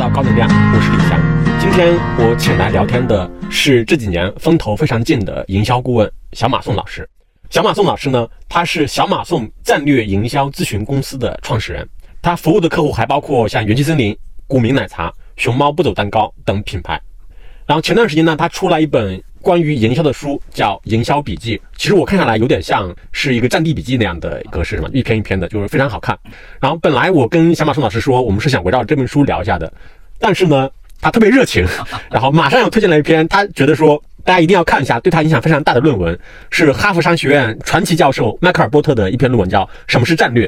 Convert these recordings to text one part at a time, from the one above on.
到高能量，我是李翔。今天我请来聊天的是这几年风头非常劲的营销顾问小马宋老师。小马宋老师呢，他是小马宋战略营销咨询公司的创始人，他服务的客户还包括像元气森林、古茗奶茶、熊猫不走蛋糕等品牌。然后前段时间呢，他出了一本关于营销的书，叫《营销笔记》。其实我看下来有点像是一个战地笔记那样的格式嘛，一篇一篇的，就是非常好看。然后本来我跟小马宋老师说，我们是想围绕这本书聊一下的，但是呢，他特别热情，然后马上又推荐了一篇，他觉得说大家一定要看一下，对他影响非常大的论文，是哈佛商学院传奇教授迈克尔·波特的一篇论文，叫《什么是战略》。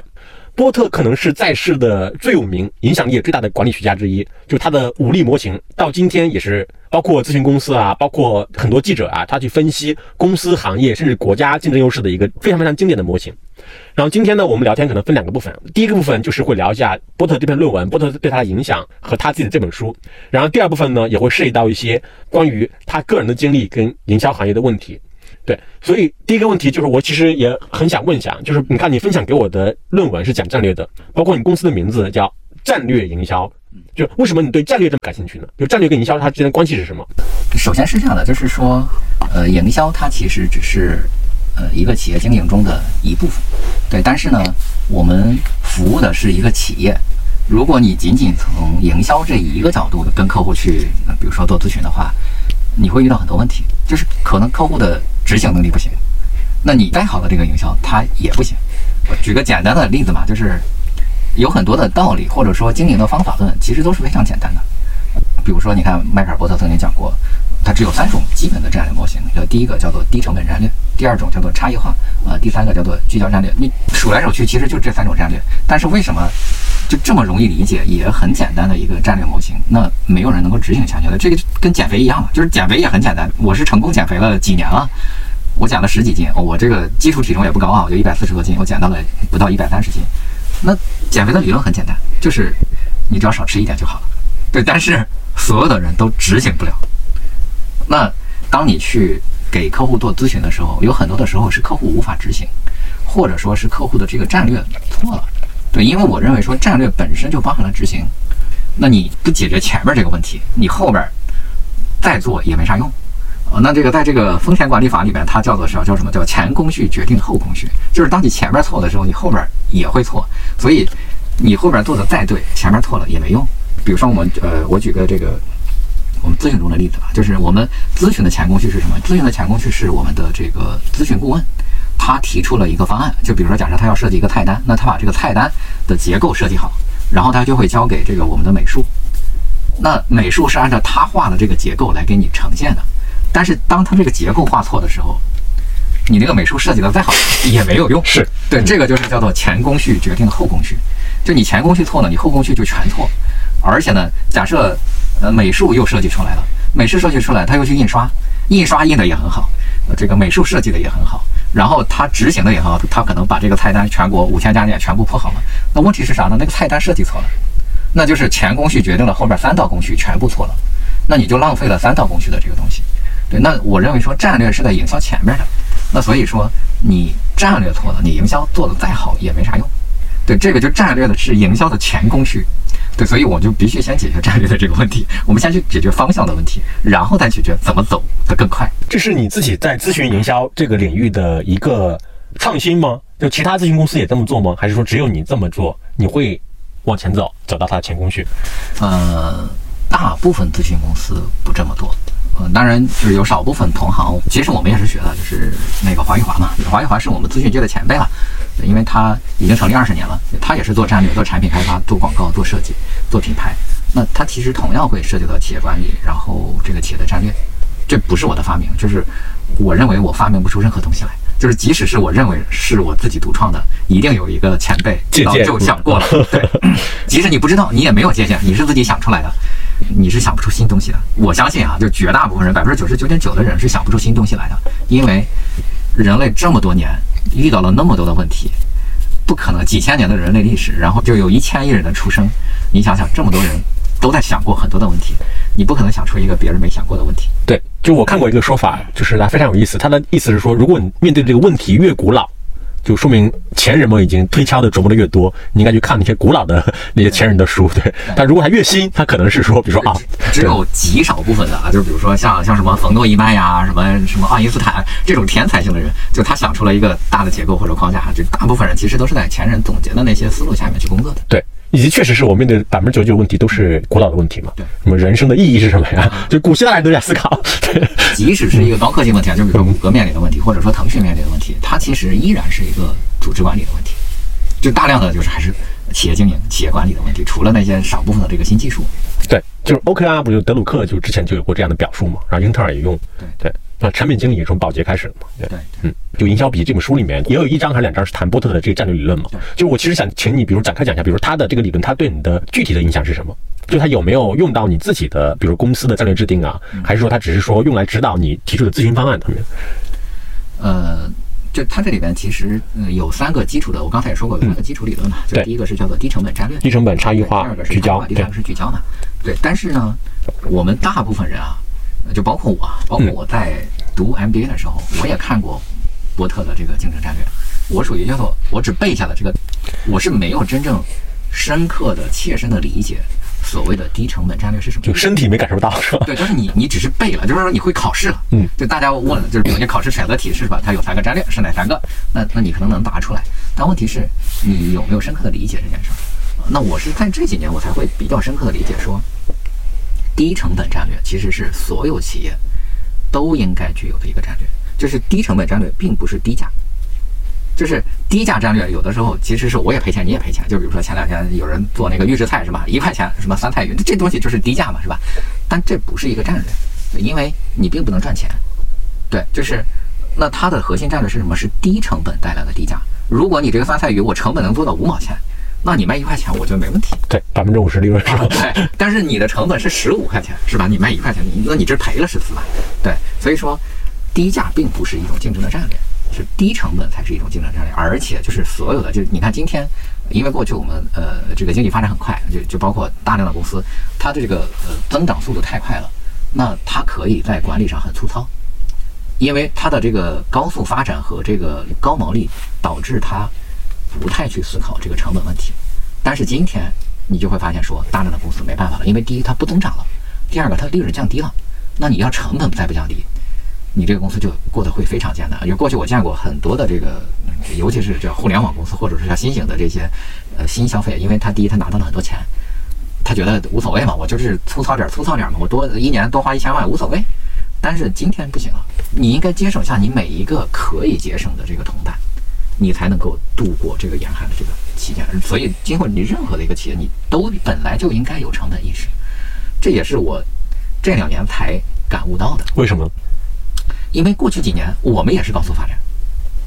波特可能是在世的最有名、影响力也最大的管理学家之一，就他的武力模型到今天也是包括咨询公司啊，包括很多记者啊，他去分析公司、行业甚至国家竞争优势的一个非常非常经典的模型。然后今天呢，我们聊天可能分两个部分，第一个部分就是会聊一下波特这篇论文，波特对他的影响和他自己的这本书。然后第二部分呢，也会涉及到一些关于他个人的经历跟营销行业的问题。对，所以第一个问题就是，我其实也很想问一下，就是你看你分享给我的论文是讲战略的，包括你公司的名字叫战略营销，就为什么你对战略这么感兴趣呢？就战略跟营销它之间的关系是什么？首先是这样的，就是说，呃，营销它其实只是呃一个企业经营中的一部分，对，但是呢，我们服务的是一个企业，如果你仅仅从营销这一个角度跟客户去，比如说做咨询的话，你会遇到很多问题，就是可能客户的。执行能力不行，那你再好的这个营销，它也不行。举个简单的例子嘛，就是有很多的道理，或者说经营的方法论，其实都是非常简单的。比如说，你看迈克尔·波特曾经讲过，它只有三种基本的战略模型。呃，第一个叫做低成本战略，第二种叫做差异化，呃，第三个叫做聚焦战略。你数来数去，其实就这三种战略。但是为什么就这么容易理解，也很简单的一个战略模型，那没有人能够执行下去的？这个跟减肥一样嘛，就是减肥也很简单。我是成功减肥了几年了。我减了十几斤，我这个基础体重也不高啊，我就一百四十多斤，我减到了不到一百三十斤。那减肥的理论很简单，就是你只要少吃一点就好了。对，但是所有的人都执行不了。那当你去给客户做咨询的时候，有很多的时候是客户无法执行，或者说是客户的这个战略错了。对，因为我认为说战略本身就包含了执行，那你不解决前面这个问题，你后边再做也没啥用。哦，那这个在这个风险管理法里面，它叫做什么？叫什么叫前工序决定后工序？就是当你前面错的时候，你后面也会错。所以你后边做的再对，前面错了也没用。比如说我们呃，我举个这个我们咨询中的例子吧，就是我们咨询的前工序是什么？咨询的前工序是我们的这个咨询顾问，他提出了一个方案。就比如说，假设他要设计一个菜单，那他把这个菜单的结构设计好，然后他就会交给这个我们的美术。那美术是按照他画的这个结构来给你呈现的。但是当他这个结构画错的时候，你那个美术设计的再好也没有用。是对，这个就是叫做前工序决定后工序。就你前工序错了，你后工序就全错。而且呢，假设呃美术又设计出来了，美术设计出来，他又去印刷，印刷印的也很好，呃这个美术设计的也很好，然后他执行的也很好，他可能把这个菜单全国五千家店全部铺好了。那问题是啥呢？那个菜单设计错了，那就是前工序决定了后边三道工序全部错了，那你就浪费了三道工序的这个东西。对，那我认为说战略是在营销前面的，那所以说你战略错了，你营销做的再好也没啥用。对，这个就战略的是营销的前工序。对，所以我就必须先解决战略的这个问题，我们先去解决方向的问题，然后再解决怎么走得更快。这是你自己在咨询营销这个领域的一个创新吗？就其他咨询公司也这么做吗？还是说只有你这么做，你会往前走，走到它的前工序？呃，大部分咨询公司不这么做。嗯，当然就是有少部分同行，其实我们也是学的，就是那个华玉华嘛。华玉华是我们咨询界的前辈了，因为他已经成立二十年了，他也是做战略、做产品开发、做广告、做设计、做品牌。那他其实同样会涉及到企业管理，然后这个企业的战略。这不是我的发明，就是我认为我发明不出任何东西来。就是即使是我认为是我自己独创的，一定有一个前辈早就想过了。对，即使你不知道，你也没有借鉴，你是自己想出来的。你是想不出新东西的，我相信啊，就绝大部分人，百分之九十九点九的人是想不出新东西来的，因为人类这么多年遇到了那么多的问题，不可能几千年的人类历史，然后就有一千亿人的出生，你想想，这么多人都在想过很多的问题，你不可能想出一个别人没想过的问题。对，就我看过一个说法，就是它非常有意思，他的意思是说，如果你面对这个问题越古老，就说明前人们已经推敲的琢磨的越多，你应该去看那些古老的 那些前人的书，对。但如果他越新，他可能是说，比如说啊，只有极少部分的啊，就是比如说像像什么冯诺依曼呀，什么什么爱因斯坦这种天才性的人，就他想出了一个大的结构或者框架，就大部分人其实都是在前人总结的那些思路下面去工作的。对。以及确实是我面对百分之九十九问题都是古老的问题嘛？对，什么人生的意义是什么呀？就古希腊人都在思考。对，即使是一个高科技问题啊，就比如说谷歌面临的问题，或者说腾讯面临的问题，它其实依然是一个组织管理的问题，就大量的就是还是企业经营、企业管理的问题。除了那些少部分的这个新技术，对，就是 OKR 不就德鲁克就之前就有过这样的表述嘛？然后英特尔也用，对对。那产品经理也从保洁开始的嘛？对，嗯，就营销笔记这本书里面也有一章还是两章是谈波特的这个战略理论嘛？就我其实想请你，比如展开讲一下，比如他的这个理论，他对你的具体的影响是什么？就他有没有用到你自己的，比如公司的战略制定啊？还是说他只是说用来指导你提出的咨询方案上面？呃，就他这里边其实有三个基础的，我刚才也说过有三个基础理论嘛。就第一个是叫做低成本战略，低成本差异化，第二个是聚焦，第三个是聚焦嘛。对，但是呢，我们大部分人啊。就包括我，包括我在读 MBA 的时候，我也看过波特的这个竞争战略。我属于叫做我只背下了这个，我是没有真正深刻的、切身的理解所谓的低成本战略是什么。就身体没感受到是吧？对，就是你你只是背了，就是说你会考试了。嗯。就大家问，就是比如你考试选择题是吧？它有三个战略，是哪三个？那那你可能能答出来，但问题是，你有没有深刻的理解这件事儿？那我是在这几年我才会比较深刻的理解说。低成本战略其实是所有企业都应该具有的一个战略，就是低成本战略并不是低价，就是低价战略有的时候其实是我也赔钱你也赔钱。就比如说前两天有人做那个预制菜是吧，一块钱什么酸菜鱼，这东西就是低价嘛是吧？但这不是一个战略，因为你并不能赚钱。对，就是那它的核心战略是什么？是低成本带来的低价。如果你这个酸菜鱼我成本能做到五毛钱。那你卖一块钱，我觉得没问题。对，百分之五十利润是吧？对，但是你的成本是十五块钱，是吧？你卖一块钱，你那你这赔了十四万。对，所以说低价并不是一种竞争的战略，是低成本才是一种竞争战略。而且就是所有的，就你看今天，因为过去我们呃这个经济发展很快，就就包括大量的公司，它的这个呃增长速度太快了，那它可以在管理上很粗糙，因为它的这个高速发展和这个高毛利导致它。不太去思考这个成本问题，但是今天你就会发现说，大量的公司没办法了，因为第一它不增长了，第二个它利润降低了，那你要成本再不降低，你这个公司就过得会非常艰难。因为过去我见过很多的这个，尤其是这互联网公司，或者是像新型的这些呃新消费，因为它第一它拿到了很多钱，他觉得无所谓嘛，我就是粗糙点粗糙点嘛，我多一年多花一千万无所谓。但是今天不行了，你应该节省下你每一个可以节省的这个铜蛋。你才能够度过这个严寒的这个期间，所以今后你任何的一个企业，你都本来就应该有成本意识，这也是我这两年才感悟到的。为什么？因为过去几年我们也是高速发展，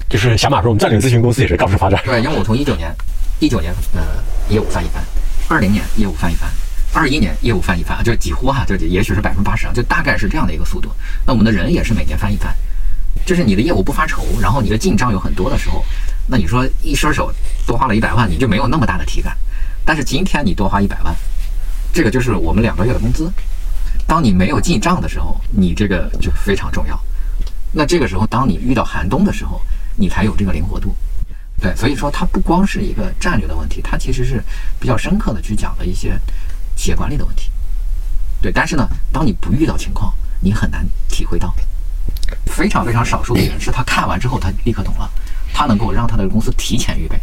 就是小马说我们战略咨询公司也是高速发展。对，因为我从一九年，一九年呃业务翻一番，二零年业务翻一番，二一年业务翻一番，就几乎哈，就也许是百分之八十啊，就大概是这样的一个速度。那我们的人也是每年翻一番。就是你的业务不发愁，然后你的进账有很多的时候，那你说一伸手多花了一百万，你就没有那么大的体感。但是今天你多花一百万，这个就是我们两个月的工资。当你没有进账的时候，你这个就非常重要。那这个时候，当你遇到寒冬的时候，你才有这个灵活度。对，所以说它不光是一个战略的问题，它其实是比较深刻的去讲了一些企业管理的问题。对，但是呢，当你不遇到情况，你很难体会到。非常非常少数的人是他看完之后他立刻懂了，他能够让他的公司提前预备。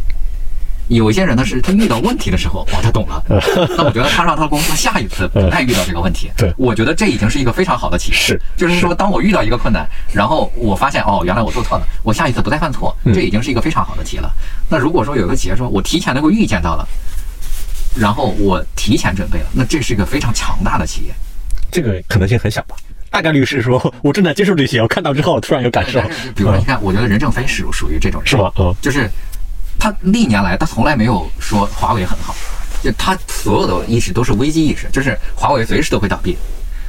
有一些人呢是他遇到问题的时候哇他懂了，那我觉得他让他的公司下一次不再遇到这个问题。对，我觉得这已经是一个非常好的启示。就是说当我遇到一个困难，然后我发现哦原来我做错了，我下一次不再犯错，这已经是一个非常好的题了。那如果说有个企业说我提前能够预见到了，然后我提前准备了，那这是一个非常强大的企业。这个可能性很小吧。大概率是说，我正在接受这些，我看到之后突然有感受。比如说，你看，我觉得任正非是属于这种人，是吧？嗯，就是他历年来他从来没有说华为很好，就他所有的意识都是危机意识，就是华为随时都会倒闭。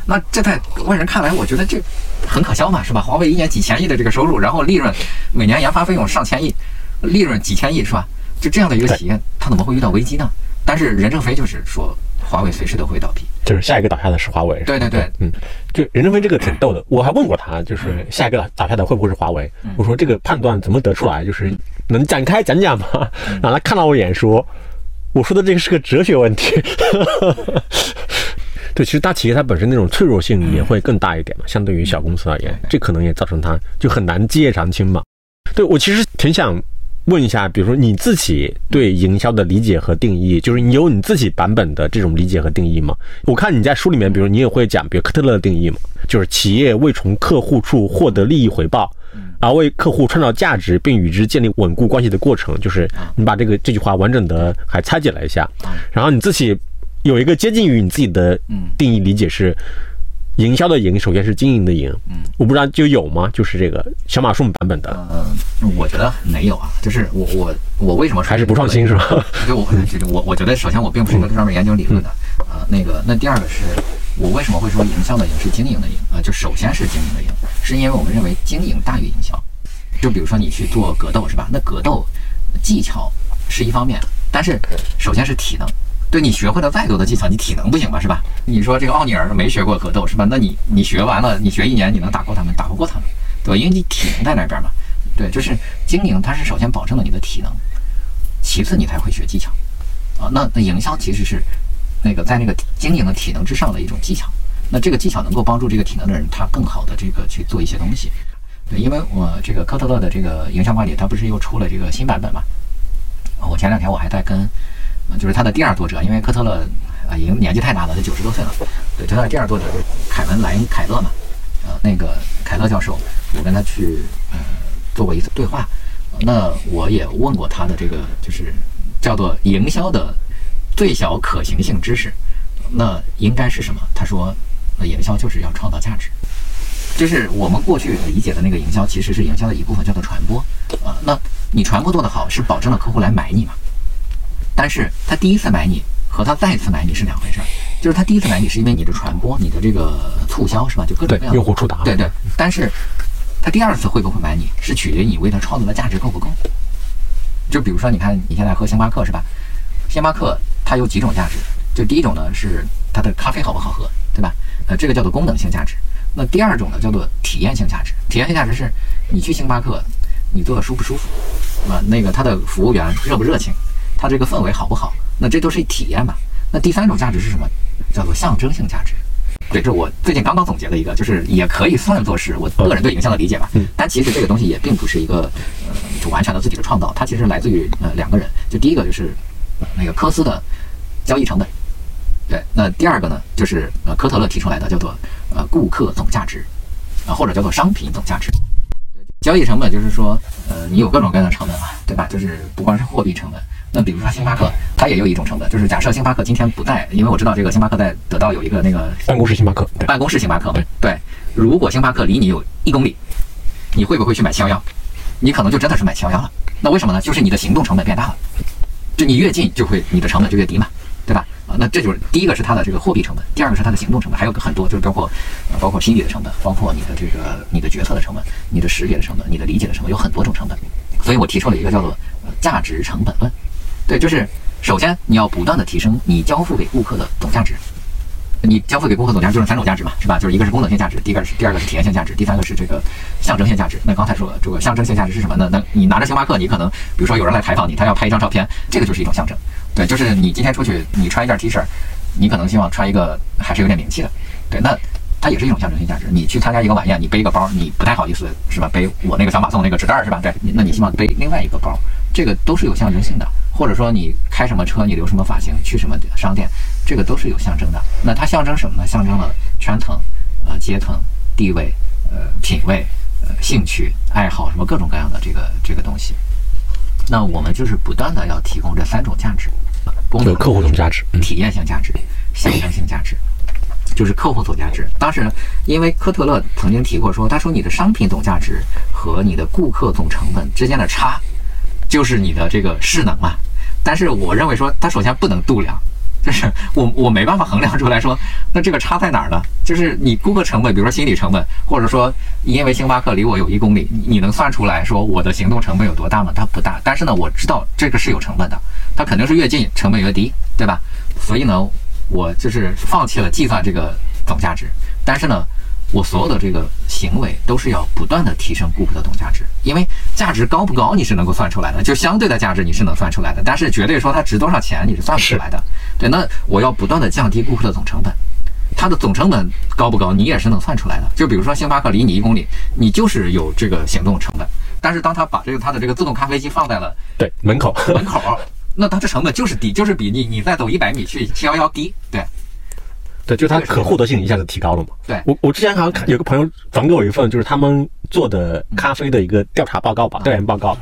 那这在外人看来，我觉得这很可笑嘛，是吧？华为一年几千亿的这个收入，然后利润每年研发费用上千亿，利润几千亿，是吧？就这样的一个企业，他怎么会遇到危机呢？但是任正非就是说。华为随时都会倒闭。就是下一个倒下的是华为。对对对，嗯，就任正非这个挺逗的，我还问过他，就是下一个倒下的会不会是华为？我说这个判断怎么得出来？就是能展开讲讲吗？然后他看到我一眼说，我说的这个是个哲学问题。对，其实大企业它本身那种脆弱性也会更大一点嘛，相对于小公司而言，这可能也造成它就很难基业长青嘛。对我其实挺想问一下，比如说你自己对营销的理解和定义，就是你有你自己版本的这种理解和定义吗？我看你在书里面，比如你也会讲，比如科特勒的定义嘛，就是企业为从客户处获得利益回报，而为客户创造价值并与之建立稳固关系的过程，就是你把这个这句话完整的还拆解了一下，然后你自己。有一个接近于你自己的定义理解是，营销的营首先是经营的营，嗯，我不知道就有吗？就是这个小马术版本的，嗯，我觉得没有啊，就是我我我为什么还是不创新是吧？就我我我觉得首先我并不是一个这上面研究理论的，呃，那个那第二个是我为什么会说营销的营是经营的营啊？就首先是经营的营，是因为我们认为经营大于营销。就比如说你去做格斗是吧？那格斗技巧是一方面，但是首先是体能。对你学会了再多的技巧，你体能不行吧，是吧？你说这个奥尼尔没学过格斗，是吧？那你你学完了，你学一年，你能打过他们？打不过他们，对吧？因为你体能在那边嘛。对，就是经营，它是首先保证了你的体能，其次你才会学技巧啊。那那营销其实是那个在那个经营的体能之上的一种技巧。那这个技巧能够帮助这个体能的人，他更好的这个去做一些东西。对，因为我这个科特勒的这个营销管理，它不是又出了这个新版本嘛？我前两天我还在跟。就是他的第二作者，因为科特勒啊已经年纪太大了，他九十多岁了。对，他的第二作者凯文莱凯勒嘛，呃，那个凯勒教授，我跟他去呃做过一次对话。那我也问过他的这个就是叫做营销的最小可行性知识，那应该是什么？他说，那营销就是要创造价值，就是我们过去理解的那个营销，其实是营销的一部分，叫做传播啊。那你传播做得好，是保证了客户来买你嘛？但是他第一次买你和他再次买你是两回事儿，就是他第一次买你是因为你的传播、你的这个促销是吧？就各种各样的用户触达。对对。但是他第二次会不会买你是取决于你为他创造的价值够不够。就比如说，你看你现在喝星巴克是吧？星巴克它有几种价值，就第一种呢是它的咖啡好不好喝，对吧？呃，这个叫做功能性价值。那第二种呢叫做体验性价值。体验性价值是你去星巴克，你坐的舒不舒服？啊，那个他的服务员热不热情？它这个氛围好不好？那这都是体验嘛。那第三种价值是什么？叫做象征性价值。对，这我最近刚刚总结了一个，就是也可以算作是我个人对营销的理解吧。嗯。但其实这个东西也并不是一个呃，就完全的自己的创造，它其实来自于呃两个人。就第一个就是那个科斯的交易成本。对。那第二个呢，就是呃科特勒提出来的叫做呃顾客总价值啊，或者叫做商品总价值。交易成本就是说呃你有各种各样的成本嘛，对吧？就是不光是货币成本。那比如说星巴克，它也有一种成本，就是假设星巴克今天不在，因为我知道这个星巴克在得到有一个那个办公室星巴克，办公室星巴克，对对。如果星巴克离你有一公里，你会不会去买七幺幺？你可能就真的是买七幺幺了。那为什么呢？就是你的行动成本变大了，就你越近就会你的成本就越低嘛，对吧？啊，那这就是第一个是它的这个货币成本，第二个是它的行动成本，还有很多就是包括包括心理的成本，包括你的这个你的决策的成本，你的识别的成本，你的理解的成本，有很多种成本。所以我提出了一个叫做价值成本论。对，就是首先你要不断的提升你交付给顾客的总价值。你交付给顾客总价值就是三种价值嘛，是吧？就是一个是功能性价值，第一个是第二个是体验性价值，第三个是这个象征性价值。那刚才说这个象征性价值是什么呢？那你拿着星巴克，你可能比如说有人来采访你，他要拍一张照片，这个就是一种象征。对，就是你今天出去，你穿一件 T 恤，你可能希望穿一个还是有点名气的。对，那它也是一种象征性价值。你去参加一个晚宴，你背一个包，你不太好意思是吧？背我那个小马送那个纸袋是吧？对，那你希望背另外一个包，这个都是有象征性的。或者说你开什么车，你留什么发型，去什么商店，这个都是有象征的。那它象征什么呢？象征了圈层、呃阶层、地位、呃品味、呃兴趣、爱好，什么各种各样的这个这个东西。那我们就是不断的要提供这三种价值：功能、客户总价值、体验性价值、象征性价值，就是客户总价值。当时因为科特勒曾经提过说，他说你的商品总价值和你的顾客总成本之间的差。就是你的这个势能嘛，但是我认为说它首先不能度量，就是我我没办法衡量出来说，那这个差在哪儿呢？就是你估个成本，比如说心理成本，或者说因为星巴克离我有一公里，你能算出来说我的行动成本有多大吗？它不大，但是呢，我知道这个是有成本的，它肯定是越近成本越低，对吧？所以呢，我就是放弃了计算这个总价值，但是呢，我所有的这个行为都是要不断的提升顾客的总价值，因为价值高不高你是能够算出来的，就相对的价值你是能算出来的，但是绝对说它值多少钱你是算不出来的。对，那我要不断的降低顾客的总成本。它的总成本高不高，你也是能算出来的。就比如说星巴克离你一公里，你就是有这个行动成本。但是当他把这个他的这个自动咖啡机放在了对门口门口，那它这成本就是低，就是比你你再走一百米去七幺幺低。对，对，就它可获得性一下子提高了嘛。对我我之前好像看有个朋友转给我一份，就是他们做的咖啡的一个调查报告吧，调研报告。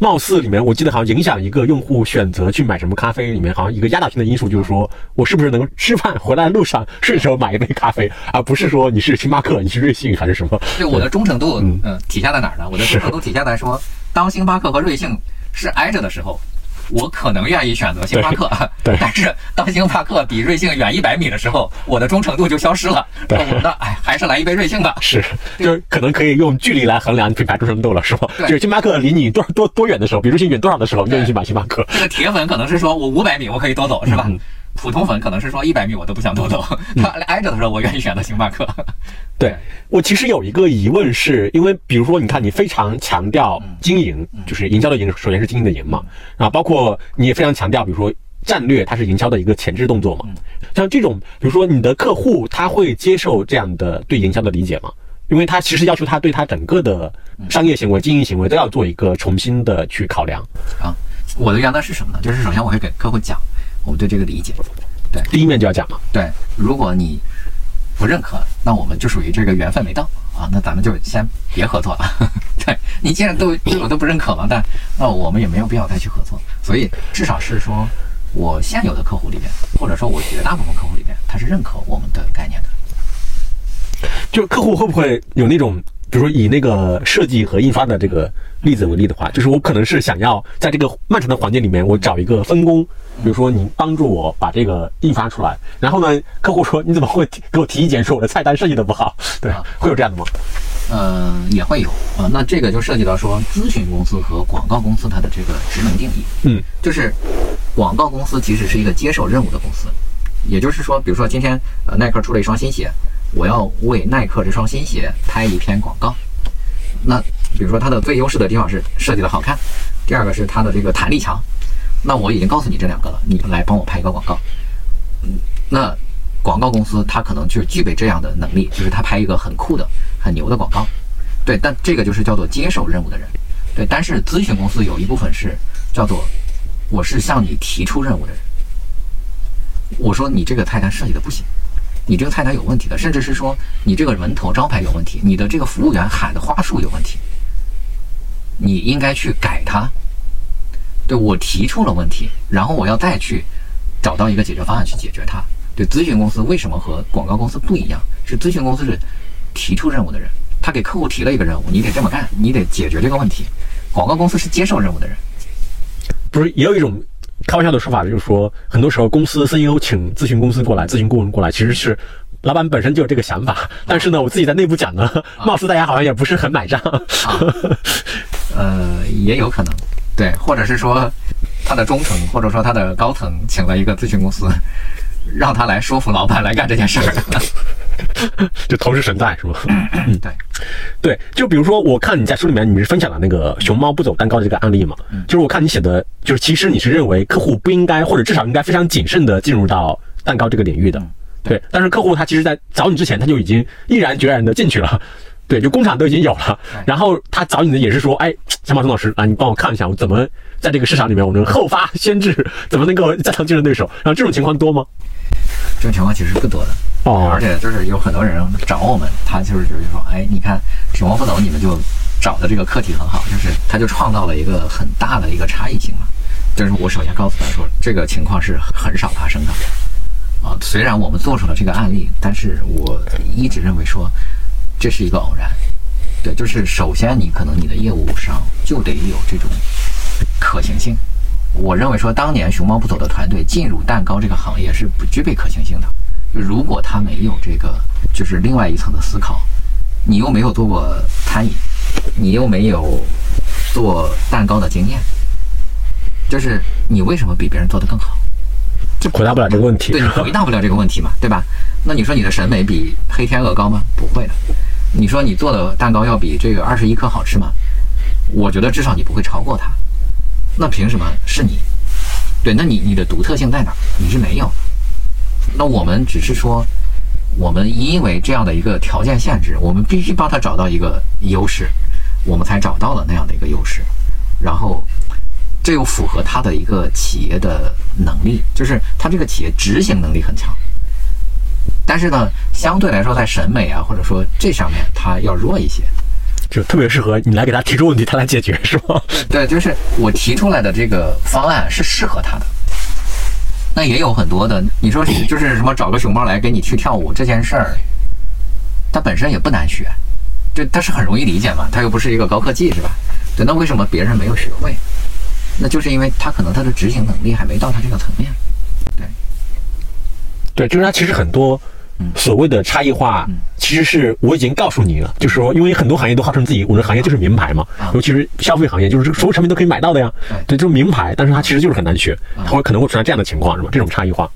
貌似里面，我记得好像影响一个用户选择去买什么咖啡，里面好像一个压倒性的因素就是说我是不是能吃饭回来路上顺手买一杯咖啡，而不是说你是星巴克，你是瑞幸还是什么？对我的忠诚度，嗯，体现在哪儿呢？我的忠诚度体现在说，当星巴克和瑞幸是挨着的时候。我可能愿意选择星巴克，但是当星巴克比瑞幸远一百米的时候，我的忠诚度就消失了。对，那哎，还是来一杯瑞幸吧。是，就是可能可以用距离来衡量品牌忠诚度了，是吧？就是星巴克离你多多多远的时候，比瑞幸远多少的时候，愿意去买星巴克。这个铁粉可能是说我五百米我可以多走，是吧？普通粉可能是说一百米我都不想多走，他挨着的时候我愿意选择星巴克。对我其实有一个疑问，是因为比如说你看你非常强调经营，就是营销的营，首先是经营的营嘛，啊包括你也非常强调，比如说战略，它是营销的一个前置动作嘛。像这种，比如说你的客户他会接受这样的对营销的理解吗？因为他其实要求他对他整个的商业行为、经营行为都要做一个重新的去考量啊。我的原则是什么呢？就是首先我会给客户讲。我们对这个理解，对，第一面就要讲嘛。对，如果你不认可，那我们就属于这个缘分没到啊，那咱们就先别合作了。对你既然都对我都不认可了，但那我们也没有必要再去合作。所以至少是说我现有的客户里边，或者说我绝大部分客户里边，他是认可我们的概念的。就客户会不会有那种？比如说以那个设计和印刷的这个例子为例的话，就是我可能是想要在这个漫长的环节里面，我找一个分工，比如说你帮助我把这个印发出来，然后呢，客户说你怎么会给我提意见说我的菜单设计的不好？对，会有这样的吗？嗯，也会有啊。那这个就涉及到说咨询公司和广告公司它的这个职能定义。嗯，就是广告公司其实是一个接受任务的公司，也就是说，比如说今天呃耐克出了一双新鞋。我要为耐克这双新鞋拍一篇广告，那比如说它的最优势的地方是设计的好看，第二个是它的这个弹力强，那我已经告诉你这两个了，你来帮我拍一个广告。嗯，那广告公司它可能就具备这样的能力，就是它拍一个很酷的、很牛的广告。对，但这个就是叫做接受任务的人。对，但是咨询公司有一部分是叫做我是向你提出任务的人，我说你这个菜单设计的不行。你这个菜单有问题的，甚至是说你这个门头招牌有问题，你的这个服务员喊的话术有问题，你应该去改它。对我提出了问题，然后我要再去找到一个解决方案去解决它。对，咨询公司为什么和广告公司不一样？是咨询公司是提出任务的人，他给客户提了一个任务，你得这么干，你得解决这个问题。广告公司是接受任务的人，不是也有一种。开玩笑的说法就是说，很多时候公司 CEO 请咨询公司过来，咨询顾问过来，其实是老板本身就有这个想法。但是呢，我自己在内部讲呢，貌似大家好像也不是很买账。呃，也有可能，对，或者是说他的中层，或者说他的高层请了一个咨询公司，让他来说服老板来干这件事儿。就同时存在是吗？嗯，对，对，就比如说，我看你在书里面，你是分享了那个熊猫不走蛋糕的这个案例嘛？就是我看你写的，就是其实你是认为客户不应该，或者至少应该非常谨慎的进入到蛋糕这个领域的。对，但是客户他其实在找你之前，他就已经毅然决然的进去了。对，就工厂都已经有了，然后他找你的也是说，哎，小马钟老师啊，你帮我看一下，我怎么在这个市场里面我能后发先至，怎么能够战胜竞争对手？然后这种情况多吗？这种情况其实不多的。哦，而且就是有很多人找我们，他就是就是说，哎，你看熊猫不走，你们就找的这个课题很好，就是他就创造了一个很大的一个差异性嘛。就是我首先告诉他说，这个情况是很少发生的。啊，虽然我们做出了这个案例，但是我一直认为说这是一个偶然。对，就是首先你可能你的业务上就得有这种可行性。我认为说当年熊猫不走的团队进入蛋糕这个行业是不具备可行性的。如果他没有这个，就是另外一层的思考，你又没有做过餐饮，你又没有做蛋糕的经验，就是你为什么比别人做得更好？就回答不了这个问题。对你回答不了这个问题嘛，对吧？那你说你的审美比黑天鹅高吗？不会的。你说你做的蛋糕要比这个二十一克好吃吗？我觉得至少你不会超过它。那凭什么是你？对，那你你的独特性在哪？你是没有。那我们只是说，我们因为这样的一个条件限制，我们必须帮他找到一个优势，我们才找到了那样的一个优势。然后，这又符合他的一个企业的能力，就是他这个企业执行能力很强。但是呢，相对来说，在审美啊，或者说这上面，他要弱一些。就特别适合你来给他提出问题，他来解决，是吗？对，就是我提出来的这个方案是适合他的。那也有很多的，你说就是什么找个熊猫来给你去跳舞这件事儿，它本身也不难学，就它是很容易理解嘛，它又不是一个高科技，是吧？对，那为什么别人没有学会？那就是因为他可能他的执行能力还没到他这个层面。对，对，就是他其实很多。所谓的差异化，其实是我已经告诉你了，就是说，因为很多行业都号称自己，我的行业就是名牌嘛，尤其是消费行业，就是所有产品都可以买到的呀，对，就是名牌，但是它其实就是很难学，它会可能会出现这样的情况，是吧？这种差异化，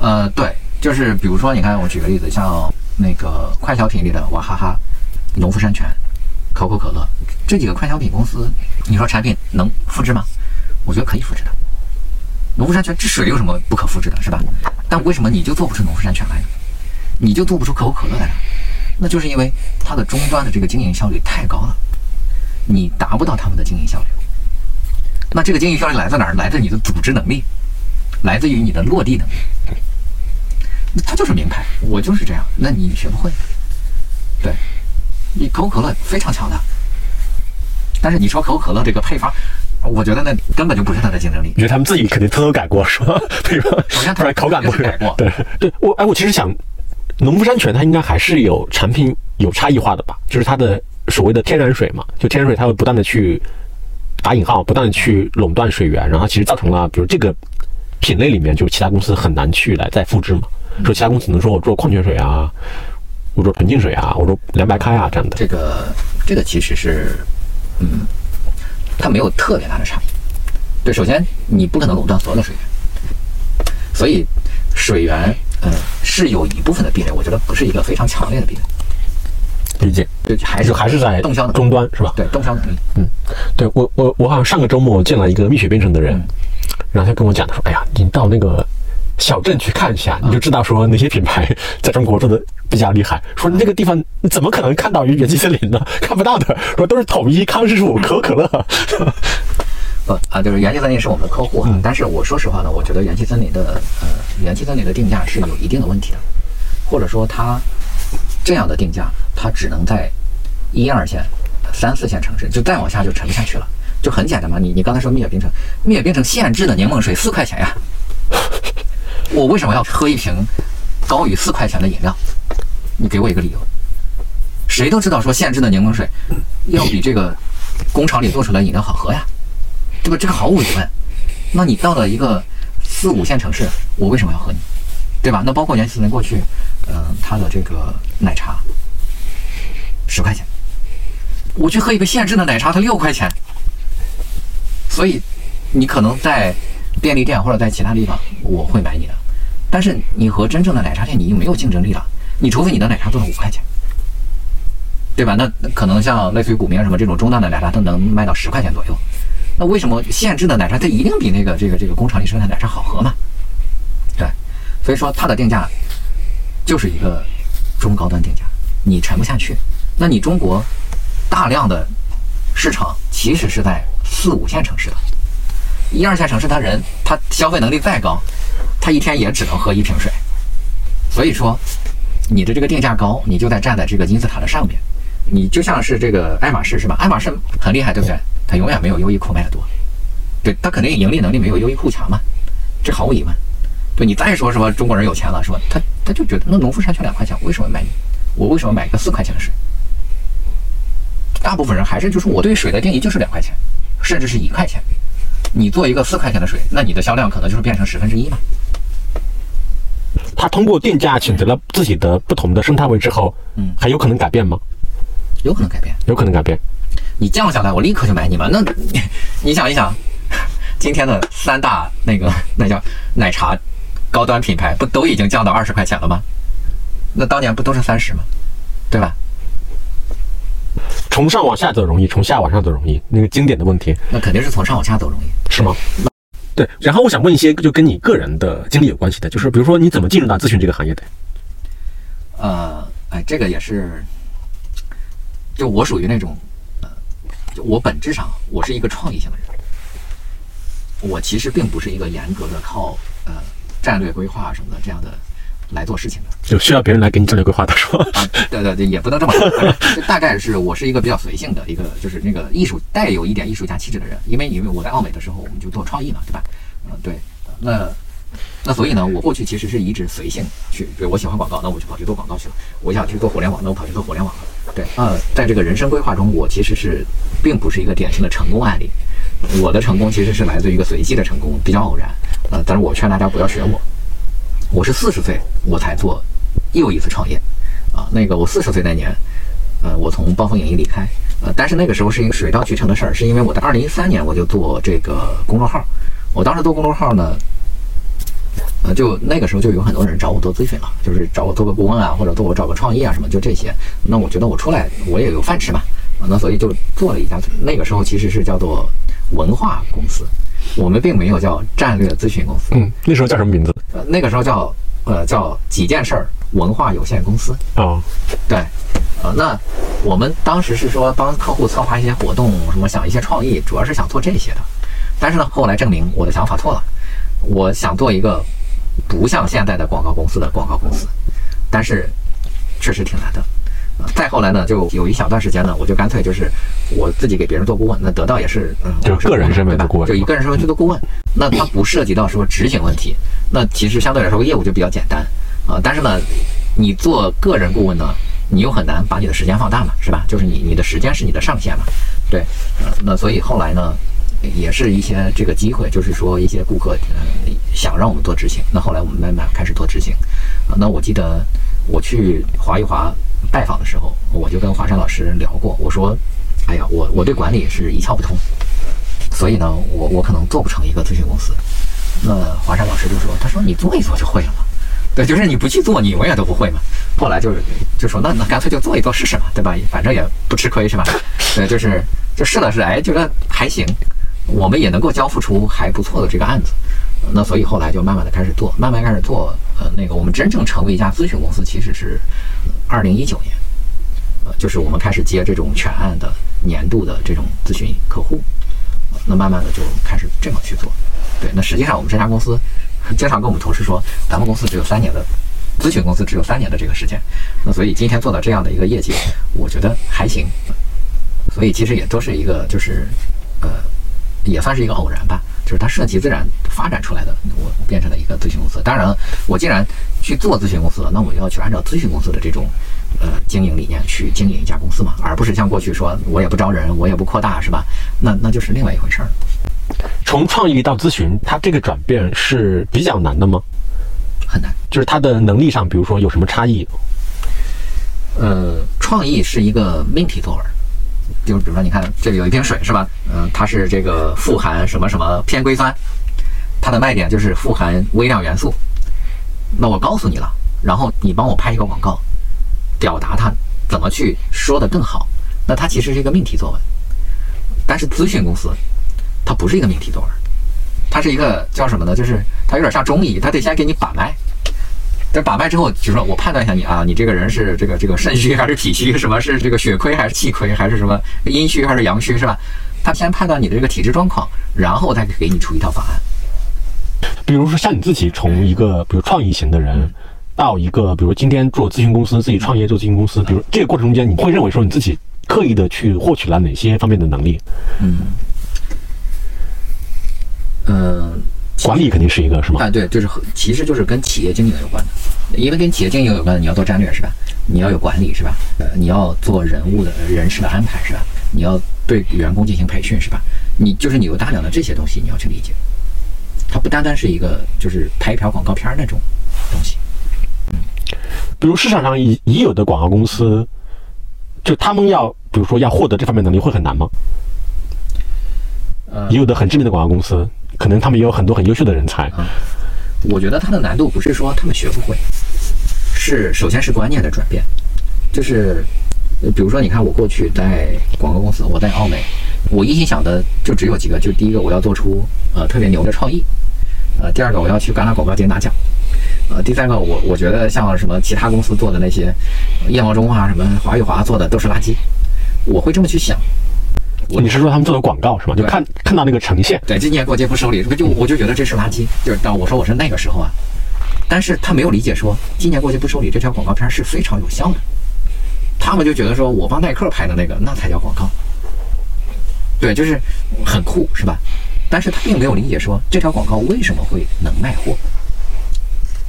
呃，对，就是比如说，你看，我举个例子，像那个快消品里的娃哈哈、农夫山泉、可口可乐这几个快消品公司，你说产品能复制吗？我觉得可以复制的。农夫山泉这水有什么不可复制的，是吧？但为什么你就做不出农夫山泉来呢？你就做不出可口可乐来了，那就是因为它的终端的这个经营效率太高了，你达不到他们的经营效率。那这个经营效率来自哪儿？来自你的组织能力，来自于你的落地能力。那它就是名牌，我就是这样。那你学不会，对，你可口可乐非常强的，但是你说可口可乐这个配方，我觉得那根本就不是它的竞争力。你觉得他们自己肯定偷偷改过是吧？配方，首先 它口感不改过。对对，我哎，我其实想。农夫山泉它应该还是有产品有差异化的吧？就是它的所谓的天然水嘛，就天然水它会不断的去打引号，不断的去垄断水源，然后其实造成了比如这个品类里面就是其他公司很难去来再复制嘛。说其他公司能说我做矿泉水啊，我做纯净水啊，我做凉白开啊这样的。这个这个其实是，嗯，它没有特别大的差异。对，首先你不可能垄断所有的水源，所以水源。嗯，是有一部分的壁垒，我觉得不是一个非常强烈的壁垒。理解，对，还是还是在动销终端是吧？对，动销能力。嗯，对我我我好像上个周末见了一个蜜雪冰城的人，然后他跟我讲，他说：“哎呀，你到那个小镇去看一下，你就知道说哪些品牌 在中国做的比较厉害。说那个地方你怎么可能看到元气森林呢？看不到的，说都是统一、康师傅、可口可乐。”不啊，就是元气森林是我们的客户啊，但是我说实话呢，我觉得元气森林的呃，元气森林的定价是有一定的问题的，或者说它这样的定价，它只能在一二线、三四线城市，就再往下就沉不下去了。就很简单嘛，你你刚才说蜜雪冰城，蜜雪冰城限制的柠檬水四块钱呀，我为什么要喝一瓶高于四块钱的饮料？你给我一个理由。谁都知道说限制的柠檬水要比这个工厂里做出来饮料好喝呀。对吧？这个毫无疑问。那你到了一个四五线城市，我为什么要喝你？对吧？那包括元气森林过去，嗯，它的这个奶茶十块钱，我去喝一个现制的奶茶，它六块钱。所以你可能在便利店或者在其他地方，我会买你的。但是你和真正的奶茶店，你已经没有竞争力了。你除非你的奶茶做到五块钱，对吧？那可能像类似于古茗什么这种中档的奶茶，都能卖到十块钱左右。那为什么现制的奶茶它一定比那个这个这个工厂里生产奶茶好喝嘛？对，所以说它的定价就是一个中高端定价，你沉不下去。那你中国大量的市场其实是在四五线城市的，一二线城市他人他消费能力再高，他一天也只能喝一瓶水。所以说你的这个定价高，你就在站在这个金字塔的上面，你就像是这个爱马仕是吧？爱马仕很厉害，对不对？它永远没有优衣库卖的多，对，它肯定盈利能力没有优衣库强嘛，这毫无疑问。对你再说什么中国人有钱了，是吧？他他就觉得那农夫山泉两块钱，我为什么买你？我为什么买一个四块钱的水？大部分人还是就是我对水的定义就是两块钱，甚至是一块钱。你做一个四块钱的水，那你的销量可能就是变成十分之一嘛。他通过定价选择了自己的不同的生态位之后，嗯，还有可能改变吗？有可能改变，有可能改变。你降下来，我立刻就买你们。那，你想一想，今天的三大那个那叫奶茶高端品牌不都已经降到二十块钱了吗？那当年不都是三十吗？对吧？从上往下走容易，从下往上走容易，那个经典的问题那肯定是从上往下走容易。是吗？对。然后我想问一些就跟你个人的经历有关系的，就是比如说你怎么进入到咨询这个行业的？呃，哎，这个也是，就我属于那种，我本质上我是一个创意型的人，我其实并不是一个严格的靠呃战略规划什么的这样的来做事情的。就需要别人来给你战略规划的是吧？啊，对对对，也不能这么说，就 大概是我是一个比较随性的一个，就是那个艺术带有一点艺术家气质的人，因为因为我在奥美的时候我们就做创意嘛，对吧？嗯，对，那那所以呢，我过去其实是一直随性去，比如我喜欢广告，那我就跑去做广告去了；我想去做互联网，那我跑去做互联网了。对，呃，在这个人生规划中，我其实是并不是一个典型的成功案例，我的成功其实是来自于一个随机的成功，比较偶然。呃，但是我劝大家不要学我，我是四十岁我才做又一次创业，啊，那个我四十岁那年，呃，我从暴风影音离开，呃，但是那个时候是一个水到渠成的事儿，是因为我在二零一三年我就做这个公众号，我当时做公众号呢，呃，就那个时候就有很多人找我做咨询了，就是找我做个顾问啊，或者做我找个创意啊什么，就这些。那我觉得我出来我也有饭吃嘛，啊，那所以就做了一家，那个时候其实是叫做文化公司，我们并没有叫战略咨询公司，嗯，那时候叫什么名字？呃，那个时候叫呃叫几件事儿文化有限公司。哦，对，呃，那我们当时是说帮客户策划一些活动，什么想一些创意，主要是想做这些的。但是呢，后来证明我的想法错了，我想做一个不像现在的广告公司的广告公司，但是确实挺难的。呃再后来呢，就有一小段时间呢，我就干脆就是我自己给别人做顾问，那得到也是嗯，就是个人身份对吧做顾问就以个人身份去做顾问，那它不涉及到说执行问题，那其实相对来说业务就比较简单啊、但是呢，你做个人顾问呢，你又很难把你的时间放大嘛，是吧？就是你你的时间是你的上限嘛，对，呃，那所以后来呢，也是一些这个机会，就是说一些顾客呃想让我们做执行，那后来我们慢慢开始做执行，啊，那我记得我去华一华拜访的时候，我就跟华山老师聊过，我说，哎呀，我我对管理是一窍不通，所以呢，我我可能做不成一个咨询公司。那华山老师就说，他说你做一做就会了嘛。对，就是你不去做，你永远都不会嘛。后来就是就说，那那干脆就做一做试试嘛，对吧？反正也不吃亏是吧？对，就是就试了试，哎，觉得还行，我们也能够交付出还不错的这个案子。那所以后来就慢慢的开始做，慢慢开始做。呃，那个我们真正成为一家咨询公司，其实是二零一九年，呃，就是我们开始接这种全案的年度的这种咨询客户。那慢慢的就开始这么去做。对，那实际上我们这家公司经常跟我们同事说，咱们公司只有三年的咨询公司只有三年的这个时间。那所以今天做到这样的一个业绩，我觉得还行。所以其实也都是一个就是，也算是一个偶然吧，就是它顺其自然发展出来的，我我变成了一个咨询公司。当然了，我既然去做咨询公司了，那我要去按照咨询公司的这种呃经营理念去经营一家公司嘛，而不是像过去说我也不招人，我也不扩大，是吧？那那就是另外一回事儿。从创意到咨询，它这个转变是比较难的吗？很难。就是它的能力上，比如说有什么差异？呃，创意是一个命题作文，就比如说，你看这里有一瓶水是吧？嗯、它是这个富含什么什么偏硅酸，它的卖点就是富含微量元素。那我告诉你了，然后你帮我拍一个广告，表达它怎么去说的更好。那它其实是一个命题作文，但是咨询公司它不是一个命题作文，它是一个叫什么呢？就是它有点像中医，它得先给你把脉。但把脉之后，就是说我判断一下你啊，你这个人是这个这个肾虚还是脾虚，什么是这个血亏还是气亏，还是什么阴虚还是阳虚，是吧？他先判断你的这个体质状况，然后再给你出一套方案。比如说像你自己从一个比如创意型的人，到一个比如今天做咨询公司，自己创业做咨询公司，比如这个过程中间，你会认为说你自己刻意的去获取了哪些方面的能力？嗯，嗯，管理肯定是一个，是吗？啊，对，就是和其实就是跟企业经营有关的，因为跟企业经营有关的，你要做战略是吧？你要有管理是吧？呃，你要做人物的人事的安排是吧？你要对员工进行培训是吧？你就是你有大量的这些东西你要去理解，它不单单是一个就是拍一条广告片那种东西。嗯比如市场上已已有的广告公司，就他们要比如说要获得这方面能力会很难吗？呃已有的很知名的广告公司，可能他们也有很多很优秀的人才。啊，我觉得它的难度不是说他们学不会，是首先是观念的转变，就是比如说你看我过去在广告公司，我在奥美，我一心想的就只有几个，就第一个我要做出呃特别牛的创意，呃第二个我要去戛纳广告节拿奖。呃，第三个，我我觉得像什么其他公司做的那些夜猫中啊，什么华与华做的都是垃圾，我会这么去想。你是说他们做的广告是吗？就看看到那个呈现，对，今年过节不收礼，就我就觉得这是垃圾。就是当我说我是那个时候啊，但是他没有理解说今年过节不收礼这条广告片是非常有效的，他们就觉得说我帮耐克拍的那个那才叫广告，对，就是很酷是吧？但是他并没有理解说这条广告为什么会能卖货。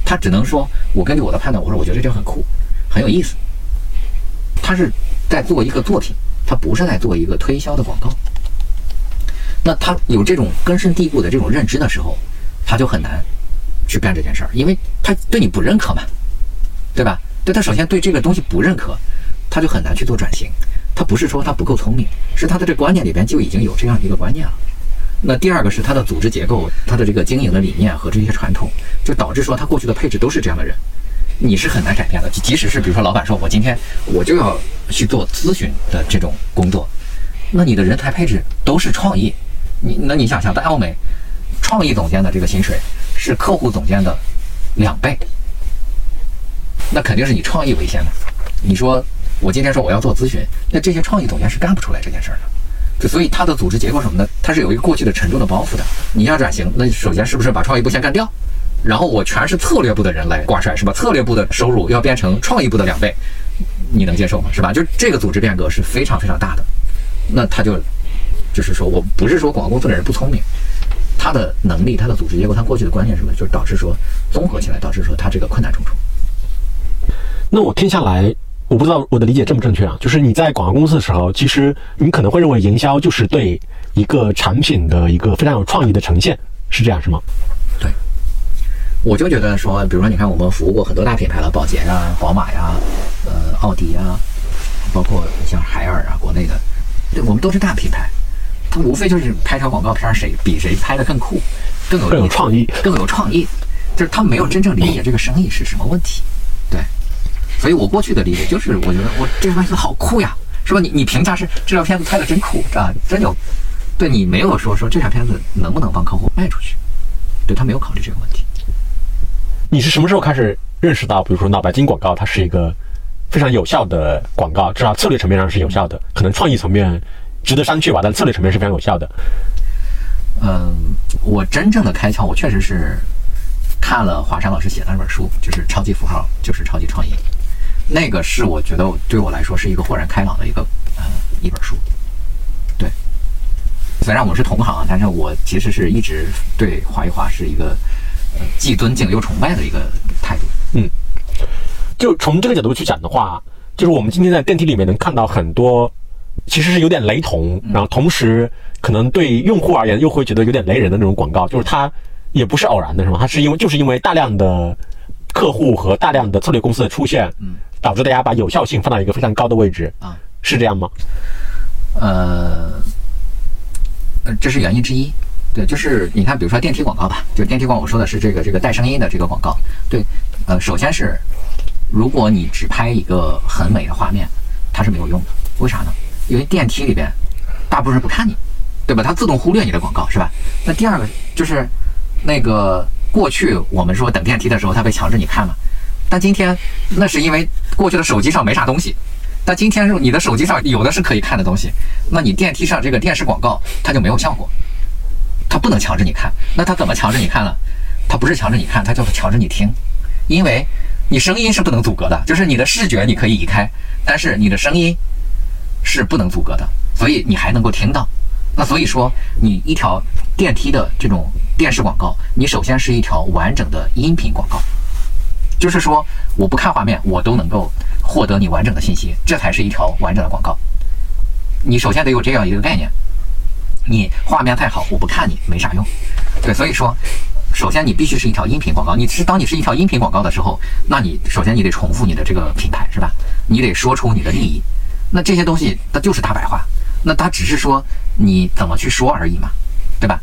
他只能说，我根据我的判断，我说我觉得这条很酷，很有意思。他是在做一个作品，他不是在做一个推销的广告。那他有这种根深蒂固的这种认知的时候，他就很难去干这件事儿，因为他对你不认可嘛，对吧？对他首先对这个东西不认可，他就很难去做转型。他不是说他不够聪明，是他的这观念里边就已经有这样一个观念了。那第二个是他的组织结构，他的这个经营的理念和这些传统，就导致说他过去的配置都是这样的人，你是很难改变的。即使是比如说老板说，我今天我就要去做咨询的这种工作，那你的人才配置都是创意，你那你想想，在奥美，创意总监的这个薪水是客户总监的两倍，那肯定是你创意为先的。你说我今天说我要做咨询，那这些创意总监是干不出来这件事儿的。就所以它的组织结构什么的，它是有一个过去的沉重的包袱的。你要转型，那首先是不是把创意部先干掉，然后我全是策略部的人来挂帅，是吧？策略部的收入要变成创意部的两倍，你能接受吗？是吧？就这个组织变革是非常非常大的。那他就就是说我不是说广告公司的人不聪明，他的能力、他的组织结构、他过去的观念什么，就是导致说综合起来导致说他这个困难重重。那我听下来。我不知道我的理解正不正确啊？就是你在广告公司的时候，其实你可能会认为营销就是对一个产品的一个非常有创意的呈现，是这样是吗？对，我就觉得说，比如说你看我们服务过很多大品牌了，宝洁呀、宝马呀、呃奥迪呀，包括像海尔啊，国内的，对我们都是大品牌，它无非就是拍条广告片，谁比谁拍的更酷，更有更有创意，更有创意，就是他没有真正理解这个生意是什么问题。对所以我过去的理解就是，我觉得我这个片子好酷呀，是吧？你你评价是这条片子拍的真酷，啊，真有，对你没有说说这条片子能不能帮客户卖出去，对他没有考虑这个问题。你是什么时候开始认识到，比如说脑白金广告它是一个非常有效的广告，至少策略层面上是有效的，可能创意层面值得商榷吧，但策略层面是非常有效的。嗯，我真正的开窍，我确实是看了华山老师写的那本书，就是《超级符号就是超级创意》。那个是我觉得对我来说是一个豁然开朗的一个呃一本书，对。虽然我是同行，但是我其实是一直对华谊华是一个既尊敬又崇拜的一个态度。嗯，就从这个角度去讲的话，就是我们今天在电梯里面能看到很多，其实是有点雷同，然后同时可能对用户而言又会觉得有点雷人的那种广告，就是它也不是偶然的，是吗？它是因为就是因为大量的客户和大量的策略公司的出现，嗯。导致大家把有效性放到一个非常高的位置啊，是这样吗？呃，呃，这是原因之一。对，就是你看，比如说电梯广告吧，就电梯广告，我说的是这个这个带声音的这个广告。对，呃，首先是如果你只拍一个很美的画面，它是没有用的。为啥呢？因为电梯里边大部分人不看你，对吧？它自动忽略你的广告，是吧？那第二个就是那个过去我们说等电梯的时候，它会强制你看嘛。但今天那是因为过去的手机上没啥东西，但今天是你的手机上有的是可以看的东西，那你电梯上这个电视广告它就没有效果，不能强制你看，那他怎么强制你看了？他不是强制你看，他叫做强制你听，因为你声音是不能阻隔的，就是你的视觉你可以移开，但是你的声音是不能阻隔的，所以你还能够听到。那所以说，你一条电梯的这种电视广告，你首先是一条完整的音频广告。就是说，我不看画面，我都能够获得你完整的信息，这才是一条完整的广告。你首先得有这样一个概念，你画面太好，我不看你没啥用。对，所以说，首先你必须是一条音频广告。你是当你是一条音频广告的时候，那你首先你得重复你的这个品牌是吧？你得说出你的利益。那这些东西它就是大白话，那它只是说你怎么去说而已嘛，对吧？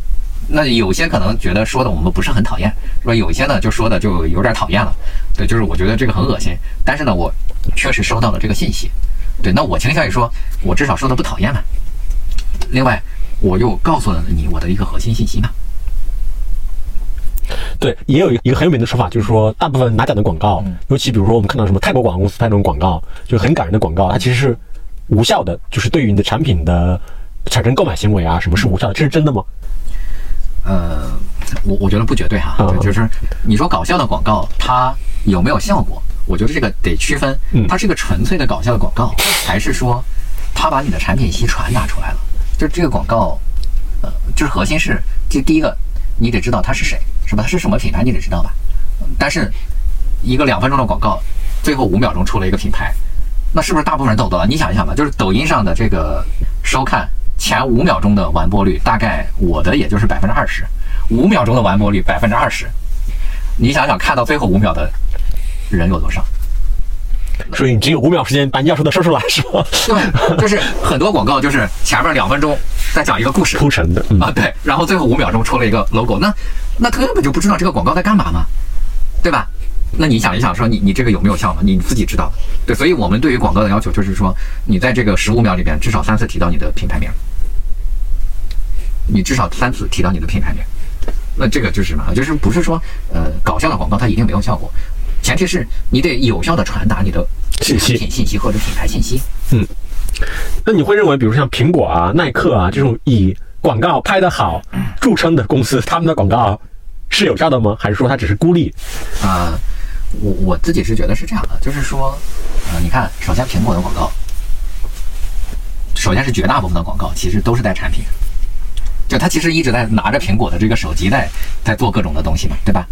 那有些可能觉得说的我们不是很讨厌，说有些呢就说的就有点讨厌了。对，就是我觉得这个很恶心，但是呢，我确实收到了这个信息。对，那我倾向于说，我至少说的不讨厌嘛。另外，我又告诉了你我的一个核心信息嘛。对，也有一个很有名的说法，就是说，大部分拿奖的广告，尤其比如说我们看到什么泰国广告公司拍那种广告，就很感人的广告，它其实是无效的，就是对于你的产品的产生购买行为啊，什么是无效的？这是真的吗？呃，我我觉得不绝对哈，就是你说搞笑的广告它有没有效果？我觉得这个得区分，它是一个纯粹的搞笑的广告，还是说它把你的产品信息传达出来了？就这个广告，呃，就是核心是，就第一个，你得知道他是谁。是吧？他是什么品牌你得知道吧？但是一个两分钟的广告，最后五秒钟出了一个品牌，那是不是大部分人都懂了？你想一想吧，就是抖音上的这个收看前五秒钟的完播率，大概我的也就是百分之二十，五秒钟的完播率百分之二十，你想想看到最后五秒的人有多少？所以你只有五秒时间把你要说的说出来，是吧？对，就是很多广告就是前面两分钟在讲一个故事铺陈的啊，对，然后最后五秒钟出了一个 logo，那那根本就不知道这个广告在干嘛嘛，对吧？那你想一想，说你你这个有没有效嘛？你自己知道。对，所以我们对于广告的要求就是说，你在这个十五秒里边至少三次提到你的品牌名，你至少三次提到你的品牌名，那这个就是什么？就是不是说呃搞笑的广告它一定没有效果。前提是你得有效的传达你的信息、品信息或者品牌信息。嗯，那你会认为，比如像苹果啊、耐克啊这种以广告拍得好著称的公司，他们的广告是有效的吗？还是说它只是孤立？啊，我我自己是觉得是这样的，就是说，呃，你看，首先苹果的广告，首先是绝大部分的广告其实都是带产品，就他其实一直在拿着苹果的这个手机在在做各种的东西嘛，对吧？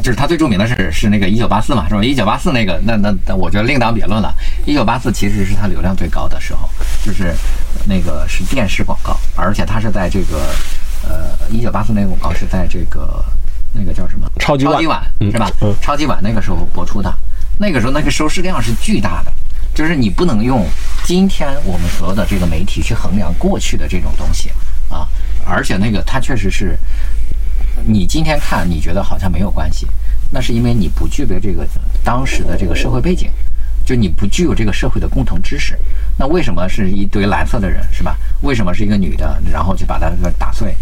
就是他最著名的是是那个一九八四嘛，是吧？一九八四那个，那那那我觉得另当别论了。一九八四其实是他流量最高的时候，就是那个是电视广告，而且他是在这个呃一九八四那个广告是在这个那个叫什么超级碗是吧？超级碗那个时候播出的，那个时候那个收视量是巨大的，就是你不能用今天我们所有的这个媒体去衡量过去的这种东西啊，而且那个它确实是。你今天看，你觉得好像没有关系，那是因为你不具备这个当时的这个社会背景，就你不具有这个社会的共同知识。那为什么是一堆蓝色的人，是吧？为什么是一个女的，然后就把它给打碎？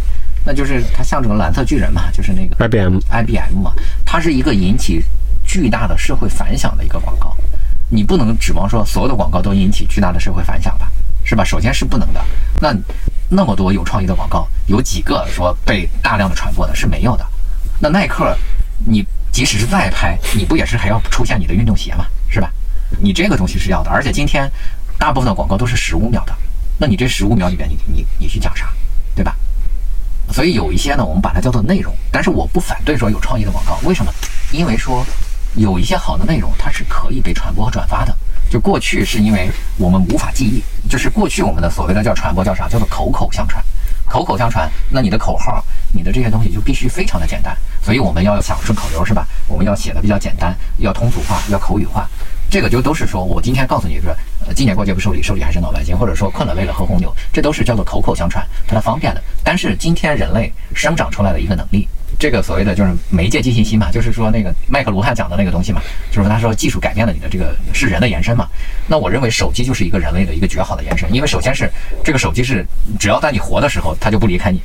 那就是它象征了蓝色巨人嘛，就是那个 IBM，IBM 嘛，它是一个引起巨大的社会反响的一个广告。你不能指望说所有的广告都引起巨大的社会反响吧，是吧？首先是不能的。那。那么多有创意的广告，有几个说被大量的传播的是没有的。那耐克，你即使是再拍，你不也是还要出现你的运动鞋吗？是吧？你这个东西是要的。而且今天大部分的广告都是十五秒的，那你这十五秒里边，你你你去讲啥，对吧？所以有一些呢，我们把它叫做内容。但是我不反对说有创意的广告，为什么？因为说有一些好的内容，它是可以被传播和转发的。就过去是因为我们无法记忆，就是过去我们的所谓的叫传播叫啥？叫做口口相传，口口相传。那你的口号，你的这些东西就必须非常的简单，所以我们要想顺口溜是吧？我们要写的比较简单，要通俗化，要口语化。这个就都是说我今天告诉你说，呃，今年过节不收礼，收礼还是脑白金，或者说困了累了喝红牛，这都是叫做口口相传，它的方便的。但是今天人类生长出来的一个能力。这个所谓的就是媒介寄信息嘛，就是说那个麦克卢汉讲的那个东西嘛，就是他说技术改变了你的这个是人的延伸嘛。那我认为手机就是一个人类的一个绝好的延伸，因为首先是这个手机是只要在你活的时候，它就不离开你。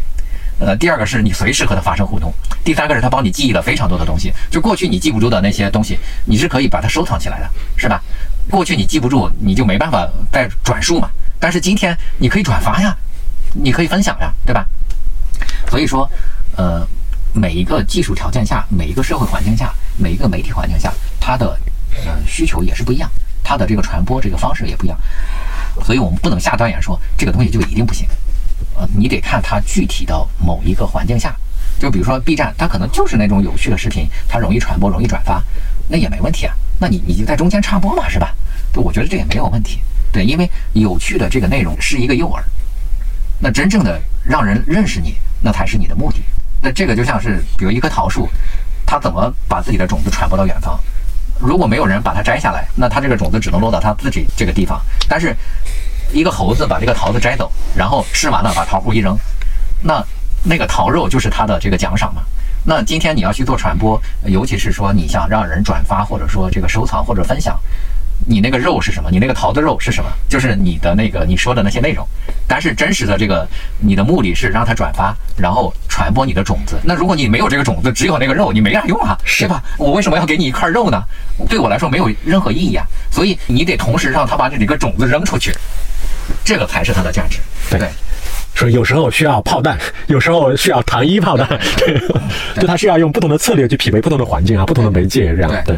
呃，第二个是你随时和它发生互动，第三个是它帮你记忆了非常多的东西。就过去你记不住的那些东西，你是可以把它收藏起来的，是吧？过去你记不住，你就没办法再转述嘛。但是今天你可以转发呀，你可以分享呀，对吧？所以说，呃。每一个技术条件下，每一个社会环境下，每一个媒体环境下，它的呃需求也是不一样，它的这个传播这个方式也不一样，所以我们不能下断言说这个东西就一定不行，呃，你得看它具体到某一个环境下，就比如说 B 站，它可能就是那种有趣的视频，它容易传播，容易转发，那也没问题啊，那你你就在中间插播嘛，是吧？对，我觉得这也没有问题，对，因为有趣的这个内容是一个诱饵，那真正的让人认识你，那才是你的目的。那这个就像是，比如一棵桃树，它怎么把自己的种子传播到远方？如果没有人把它摘下来，那它这个种子只能落到它自己这个地方。但是，一个猴子把这个桃子摘走，然后吃完了把桃核一扔，那那个桃肉就是它的这个奖赏嘛。那今天你要去做传播，尤其是说你想让人转发，或者说这个收藏或者分享，你那个肉是什么？你那个桃子肉是什么？就是你的那个你说的那些内容。但是真实的这个你的目的是让它转发，然后传播你的种子。那如果你没有这个种子，只有那个肉，你没啥用啊，对吧？我为什么要给你一块肉呢？对我来说没有任何意义啊。所以你得同时让他把这几个种子扔出去，这个才是它的价值。对。说有时候需要炮弹，有时候需要糖衣炮弹，对，就 它是要用不同的策略去匹配不同的环境啊，不同的媒介这样。对。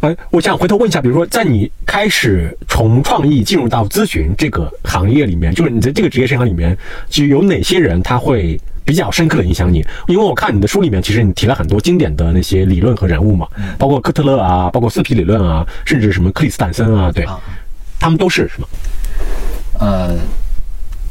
哎，我想回头问一下，比如说在你开始从创意进入到咨询这个行业里面，就是你在这个职业生涯里面，就有哪些人他会比较深刻的影响你？因为我看你的书里面，其实你提了很多经典的那些理论和人物嘛，包括科特勒啊，包括四皮理论啊，甚至什么克里斯坦森啊，对，他们都是什么？呃。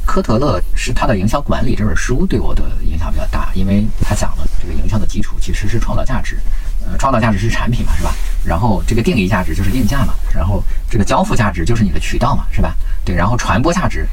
科特勒是他的营销管理这本书对我的影响比较大，因为他讲了这个营销的基础其实是创造价值，呃，创造价值是产品嘛，是吧？然后这个定义价值就是定价嘛，然后这个交付价值就是你的渠道嘛，是吧？对，然后传播价值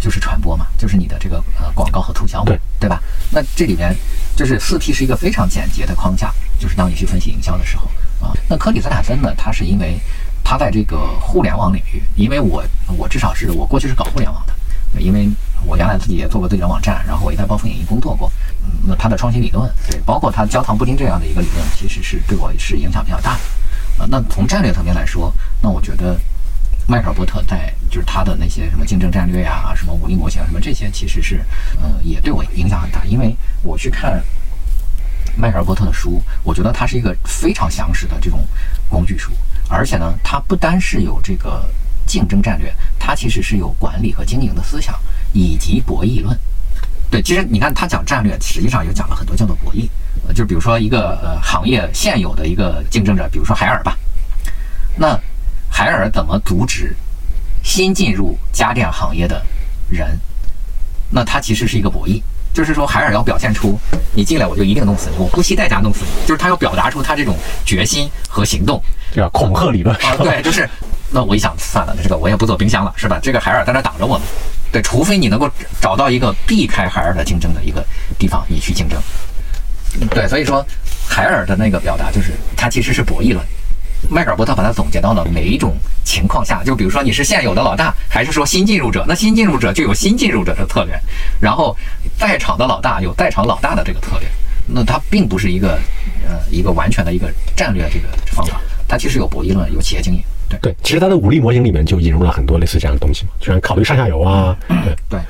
就是传播嘛，就是你的这个呃广告和促销嘛，对对吧？那这里边就是四 P 是一个非常简洁的框架，就是当你去分析营销的时候啊。那科里斯塔森呢，他是因为他在这个互联网领域，因为我我至少是我过去是搞互联网的。因为我原来自己也做过自己的网站，然后我也在暴风影音工作过。嗯，那他的创新理论，对，包括他焦糖布丁这样的一个理论，其实是对我是影响比较大的。啊，那从战略层面来说，那我觉得迈克尔波特在就是他的那些什么竞争战略呀、什么武力模型什么这些，其实是呃也对我影响很大。因为我去看迈克尔波特的书，我觉得他是一个非常详实的这种工具书，而且呢，他不单是有这个。竞争战略，它其实是有管理和经营的思想，以及博弈论。对，其实你看他讲战略，实际上又讲了很多叫做博弈。呃，就比如说一个呃行业现有的一个竞争者，比如说海尔吧。那海尔怎么阻止新进入家电行业的人？那它其实是一个博弈，就是说海尔要表现出你进来我就一定弄死你，我不惜代价弄死你，就是他要表达出他这种决心和行动。对啊，恐吓理论啊，对，就是。那我一想，算了，这个我也不做冰箱了，是吧？这个海尔在那挡着我们，对，除非你能够找到一个避开海尔的竞争的一个地方，你去竞争。对，所以说海尔的那个表达就是，它其实是博弈论。迈克尔波特把它总结到了每一种情况下，就比如说你是现有的老大，还是说新进入者？那新进入者就有新进入者的策略，然后在场的老大有在场老大的这个策略。那它并不是一个呃一个完全的一个战略这个方法，它其实有博弈论，有企业经营。对，其实它的武力模型里面就引入了很多类似这样的东西嘛，就像考虑上下游啊。对对，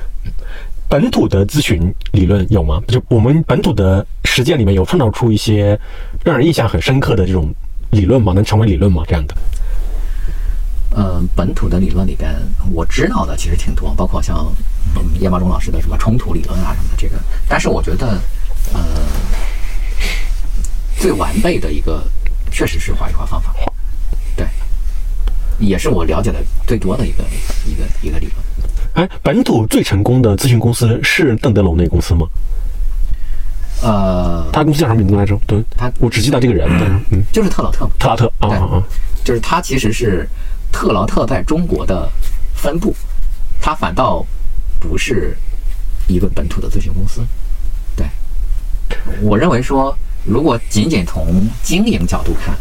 本土的咨询理论有吗？就我们本土的实践里面有创造出一些让人印象很深刻的这种理论吗？能成为理论吗？这样的？嗯，本土的理论里边，我知道的其实挺多，包括像叶茂中老师的什么冲突理论啊什么的这个。但是我觉得，呃，最完备的一个确实是话语化方法。对也是我了解的最多的一个一个一个理论。哎，本土最成功的咨询公司是邓德龙那公司吗？呃，他公司叫什么名字来着？对，他我只记得这个人，嗯，就是特劳特。特劳特啊啊，就是他其实是特劳特在中国的分部，他反倒不是一个本土的咨询公司。对，我认为说，如果仅仅从经营角度看，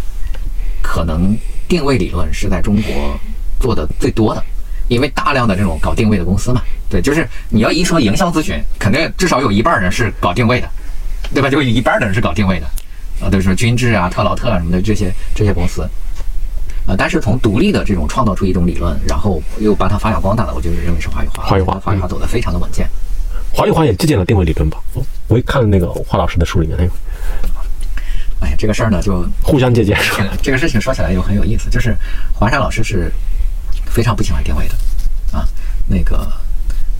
可能。定位理论是在中国做的最多的，因为大量的这种搞定位的公司嘛，对，就是你要一说营销咨询，肯定至少有一半人是搞定位的，对吧？就有一半的人是搞定位的，啊，都是君智啊、特劳特啊什么的这些这些公司，啊，但是从独立的这种创造出一种理论，然后又把它发扬光大的，我就认为是华语华，华语华，华语华走得非常的稳健。华语华也借鉴了定位理论吧？我一看那个华老师的书里面，哎呦。哎，这个事儿呢，就互相借鉴。这个事情说起来又很有意思，就是华山老师是非常不喜欢定位的啊。那个，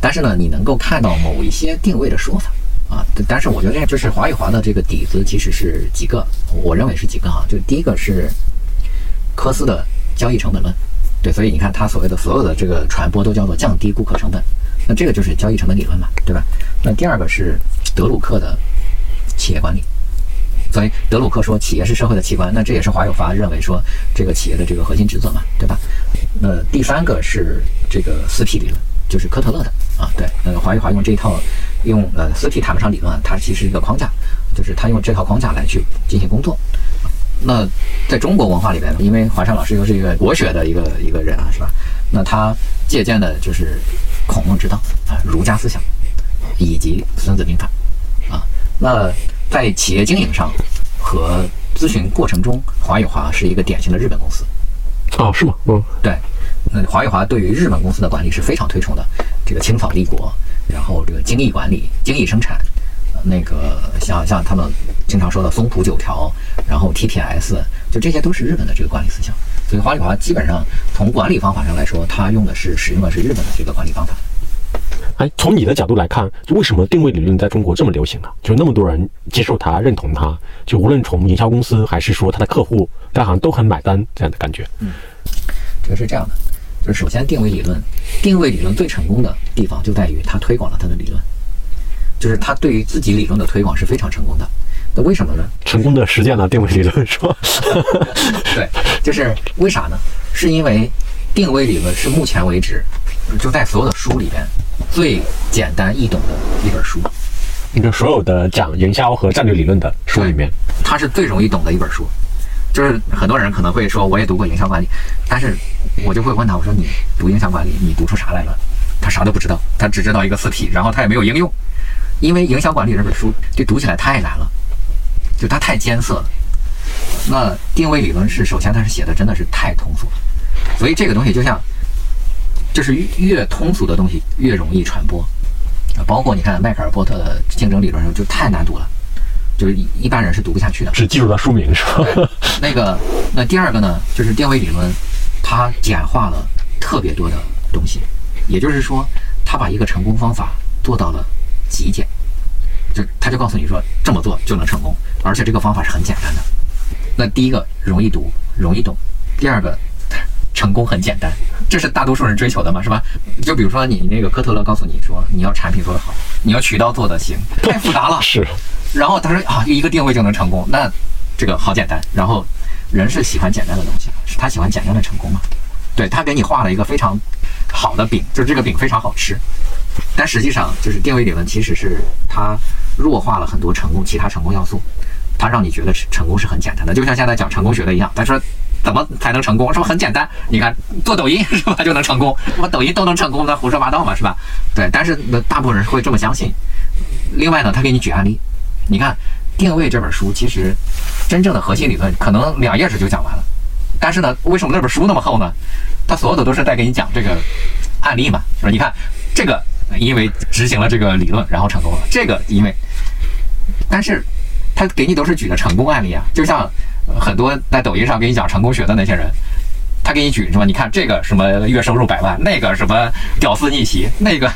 但是呢，你能够看到某一些定位的说法啊。但是我觉得，就是华与华的这个底子其实是几个，我认为是几个啊。就第一个是科斯的交易成本论，对，所以你看他所谓的所有的这个传播都叫做降低顾客成本，那这个就是交易成本理论嘛，对吧？那第二个是德鲁克的企业管理。所以德鲁克说，企业是社会的器官，那这也是华有华认为说这个企业的这个核心职责嘛，对吧？那第三个是这个四 P 理论，就是科特勒的啊，对，呃，华有华用这一套用呃四体谈不上理论，它其实是一个框架，就是他用这套框架来去进行工作。那在中国文化里边，因为华山老师又是一个国学的一个一个人啊，是吧？那他借鉴的就是孔孟之道啊，儒家思想以及孙子兵法啊。那在企业经营上和咨询过程中，华宇华是一个典型的日本公司。哦，是吗？嗯，对。那华宇华对于日本公司的管理是非常推崇的，这个清扫立国，然后这个精益管理、精益生产，那个像像他们经常说的松浦九条，然后 TPS，就这些都是日本的这个管理思想。所以华宇华基本上从管理方法上来说，它用的是使用的是日本的这个管理方法。哎，从你的角度来看，就为什么定位理论在中国这么流行啊？就那么多人接受它、认同它，就无论从营销公司还是说他的客户，大家好像都很买单这样的感觉。嗯，这个是这样的，就是首先定位理论，定位理论最成功的地方就在于它推广了它的理论，就是它对于自己理论的推广是非常成功的。那为什么呢？成功的实践了定位理论是吧？对，就是为啥呢？是因为定位理论是目前为止就在所有的书里边最简单易懂的一本书。你就所有的讲营销和战略理论的书里面，它是最容易懂的一本书。就是很多人可能会说，我也读过营销管理，但是我就会问他，我说你读营销管理，你读出啥来了？他啥都不知道，他只知道一个四体然后他也没有应用，因为营销管理这本书就读起来太难了，就它太艰涩了。那定位理论是，首先它是写的真的是太通俗了，所以这个东西就像，就是越通俗的东西越容易传播。啊，包括你看迈克尔波特的竞争理论就太难读了，就是一般人是读不下去的。只记住了书名是吧？那个，那第二个呢，就是定位理论，它简化了特别多的东西，也就是说，它把一个成功方法做到了极简，就他就告诉你说这么做就能成功，而且这个方法是很简单的。那第一个容易读，容易懂；第二个。成功很简单，这是大多数人追求的嘛，是吧？就比如说你那个科特勒告诉你说，你要产品做得好，你要渠道做得行，太复杂了。是。然后他说啊，一个定位就能成功，那这个好简单。然后人是喜欢简单的东西，是他喜欢简单的成功嘛？对他给你画了一个非常好的饼，就是这个饼非常好吃。但实际上，就是定位理论其实是它弱化了很多成功其他成功要素，它让你觉得成功是很简单的，就像现在讲成功学的一样。他说。怎么才能成功？是不是很简单？你看做抖音是吧就能成功？我抖音都能成功，那胡说八道嘛是吧？对，但是那大部分人会这么相信。另外呢，他给你举案例。你看《定位》这本书，其实真正的核心理论可能两页纸就讲完了。但是呢，为什么那本书那么厚呢？它所有的都是在给你讲这个案例嘛，是吧？你看这个因为执行了这个理论，然后成功了。这个因为，但是他给你都是举的成功案例啊，就像。很多在抖音上给你讲成功学的那些人，他给你举什么？你看这个什么月收入百万，那个什么屌丝逆袭，那个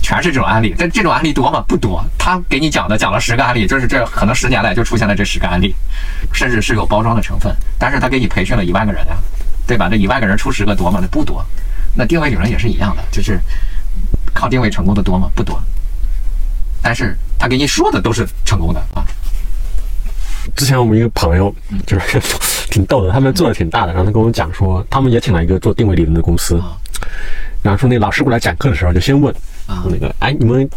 全是这种案例。但这种案例多吗？不多。他给你讲的讲了十个案例，就是这可能十年来就出现了这十个案例，甚至是有包装的成分。但是他给你培训了一万个人啊，对吧？这一万个人出十个多吗？那不多。那定位有人也是一样的，就是靠定位成功的多吗？不多。但是他给你说的都是成功的啊。之前我们一个朋友就是 挺逗的，他们做的挺大的，然后他跟我们讲说，他们也请了一个做定位理论的公司，然后说那老师过来讲课的时候就先问那个，哎，你们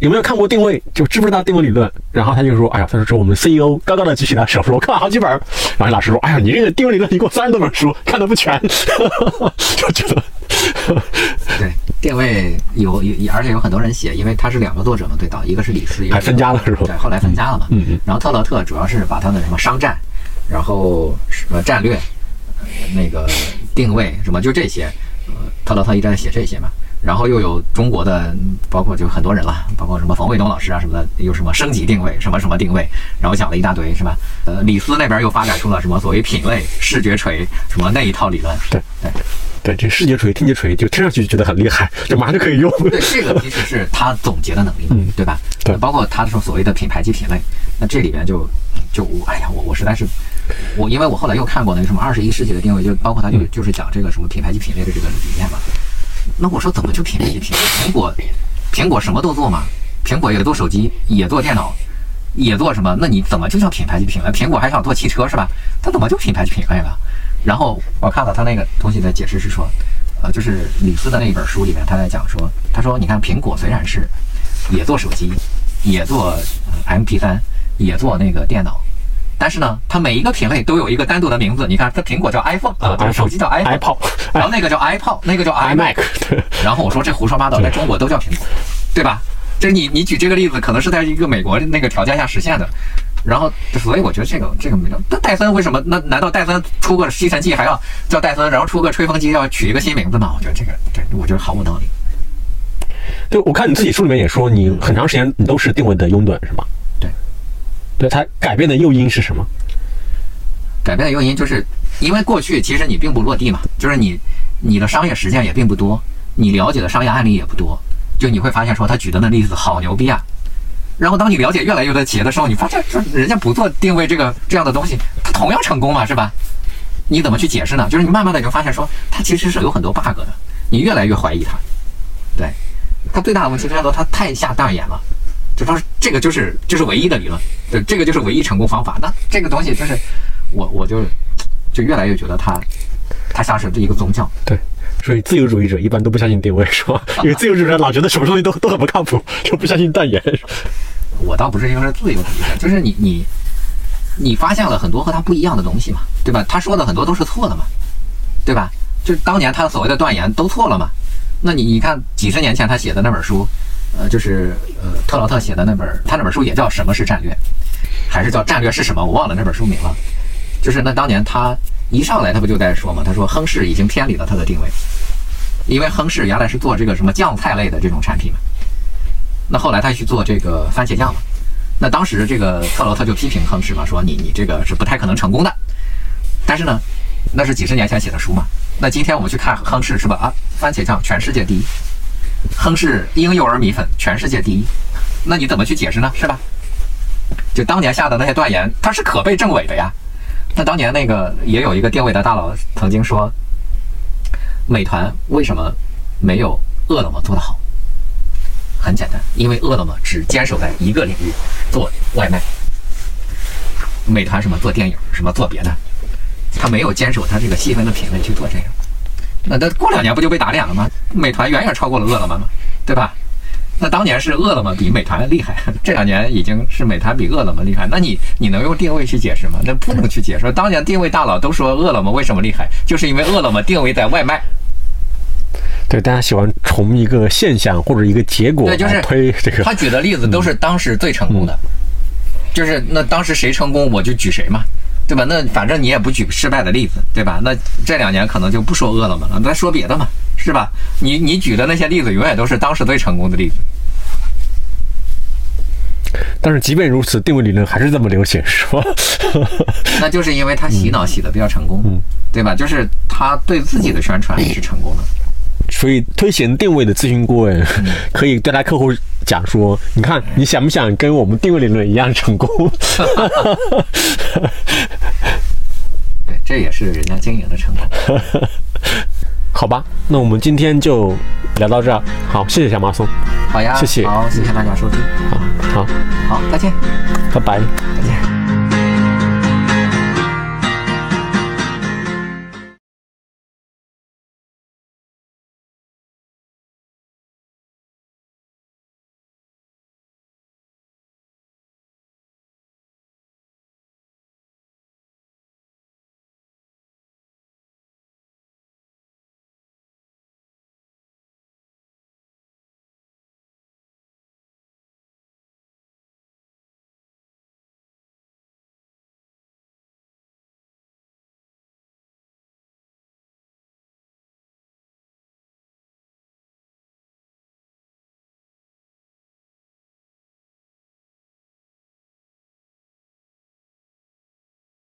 有没有看过定位？就知不知道定位理论？然后他就说，哎呀，他说说我们 CEO 高高的举起了手，说我看了好几本。然后老师说，哎呀，你这个定位理论，你给我三十多本书，看的不全，就觉得。对，定位有有，而且有很多人写，因为他是两个作者嘛，对导，一个是李斯，还分家了是吧？对，后来分家了嘛。嗯嗯。然后特劳特主要是把他的什么商战，然后什么战略，那个定位什么，就这些，呃，特劳特一直在写这些嘛。然后又有中国的，包括就很多人了，包括什么冯卫东老师啊什么的，有什么升级定位，什么什么定位，然后讲了一大堆，是吧？呃，李斯那边又发展出了什么所谓品类、视觉锤什么那一套理论。对对。对，这视觉锤、听觉锤，就听上去就觉得很厉害，就马上就可以用。对，这个其实是他总结的能力，嗯，对吧？对，包括他说所谓的品牌及品类，那这里边就就我，哎呀，我我实在是，我因为我后来又看过那个什么二十一世纪的定位，就包括他就就是讲这个什么品牌及品类的这个理念嘛。那我说怎么就品牌及品类？苹果，苹果什么都做嘛，苹果也做手机，也做电脑，也做什么？那你怎么就叫品牌及品类？苹果还想做汽车是吧？它怎么就品牌及品类了？然后我看到他那个东西的解释是说，呃，就是李斯的那一本书里面，他在讲说，他说，你看苹果虽然是也做手机，也做 MP3，也做那个电脑。但是呢，它每一个品类都有一个单独的名字。你看，它苹果叫 iPhone 啊，这个手机叫 iPod，然后那个叫 iPod，那个叫 iMac。然后我说这胡说八道，在中国都叫苹果，对吧？就是你你举这个例子，可能是在一个美国那个条件下实现的。然后，所以我觉得这个这个没有。那戴森为什么？那难道戴森出个吸尘器还要叫戴森，然后出个吹风机要取一个新名字吗？我觉得这个对我觉得毫无道理。就我看你自己书里面也说，你很长时间你都是定位的拥趸，是吗？对它改变的诱因是什么？改变的诱因就是因为过去其实你并不落地嘛，就是你你的商业实践也并不多，你了解的商业案例也不多，就你会发现说他举的那例子好牛逼啊。然后当你了解越来越多企业的时候，你发现说人家不做定位这个这样的东西，他同样成功嘛，是吧？你怎么去解释呢？就是你慢慢的就发现说他其实是有很多 bug 的，你越来越怀疑他。对，他最大的问题是说他太下大眼了。就说这个就是就是唯一的理论，对，这个就是唯一成功方法。那这个东西就是我我就就越来越觉得它它像是这一个宗教。对，所以自由主义者一般都不相信定位，是吧？因为自由主义者老觉得什么东西都都很不靠谱，就不相信断言。我倒不是因为自由主义者，就是你你你发现了很多和他不一样的东西嘛，对吧？他说的很多都是错的嘛，对吧？就是当年他所谓的断言都错了嘛。那你你看几十年前他写的那本书。呃，就是呃，特劳特写的那本，他那本书也叫《什么是战略》，还是叫《战略是什么》？我忘了那本书名了。就是那当年他一上来，他不就在说嘛？他说亨氏已经偏离了他的定位，因为亨氏原来是做这个什么酱菜类的这种产品嘛。那后来他去做这个番茄酱嘛。那当时这个特劳特就批评亨氏嘛，说你你这个是不太可能成功的。但是呢，那是几十年前写的书嘛。那今天我们去看亨氏是吧？啊，番茄酱全世界第一。亨氏婴幼儿米粉全世界第一，那你怎么去解释呢？是吧？就当年下的那些断言，它是可被证伪的呀。那当年那个也有一个定位的大佬曾经说，美团为什么没有饿了么做得好？很简单，因为饿了么只坚守在一个领域做外卖，美团什么做电影，什么做别的，他没有坚守他这个细分的品类去做这个。那那过两年不就被打脸了吗？美团远远超过了饿了么嘛，对吧？那当年是饿了么比美团厉害，这两年已经是美团比饿了么厉害。那你你能用定位去解释吗？那不能去解释。当年定位大佬都说饿了么为什么厉害，就是因为饿了么定位在外卖。对，大家喜欢从一个现象或者一个结果来推这个。他举的例子都是当时最成功的，就是那当时谁成功我就举谁嘛。对吧？那反正你也不举失败的例子，对吧？那这两年可能就不说饿了么了，咱说别的嘛，是吧？你你举的那些例子永远都是当时最成功的例子。但是即便如此，定位理论还是这么流行，是吧？那就是因为他洗脑洗的比较成功，对吧？就是他对自己的宣传是成功的。所以，推行定位的咨询顾问 可以对他客户讲说：“你看，你想不想跟我们定位理论一样成功？” 对，这也是人家经营的成功。好吧，那我们今天就聊到这儿。好，谢谢小马松。好呀，谢谢。好，谢谢大家收听。好好好，再见。拜拜。再见。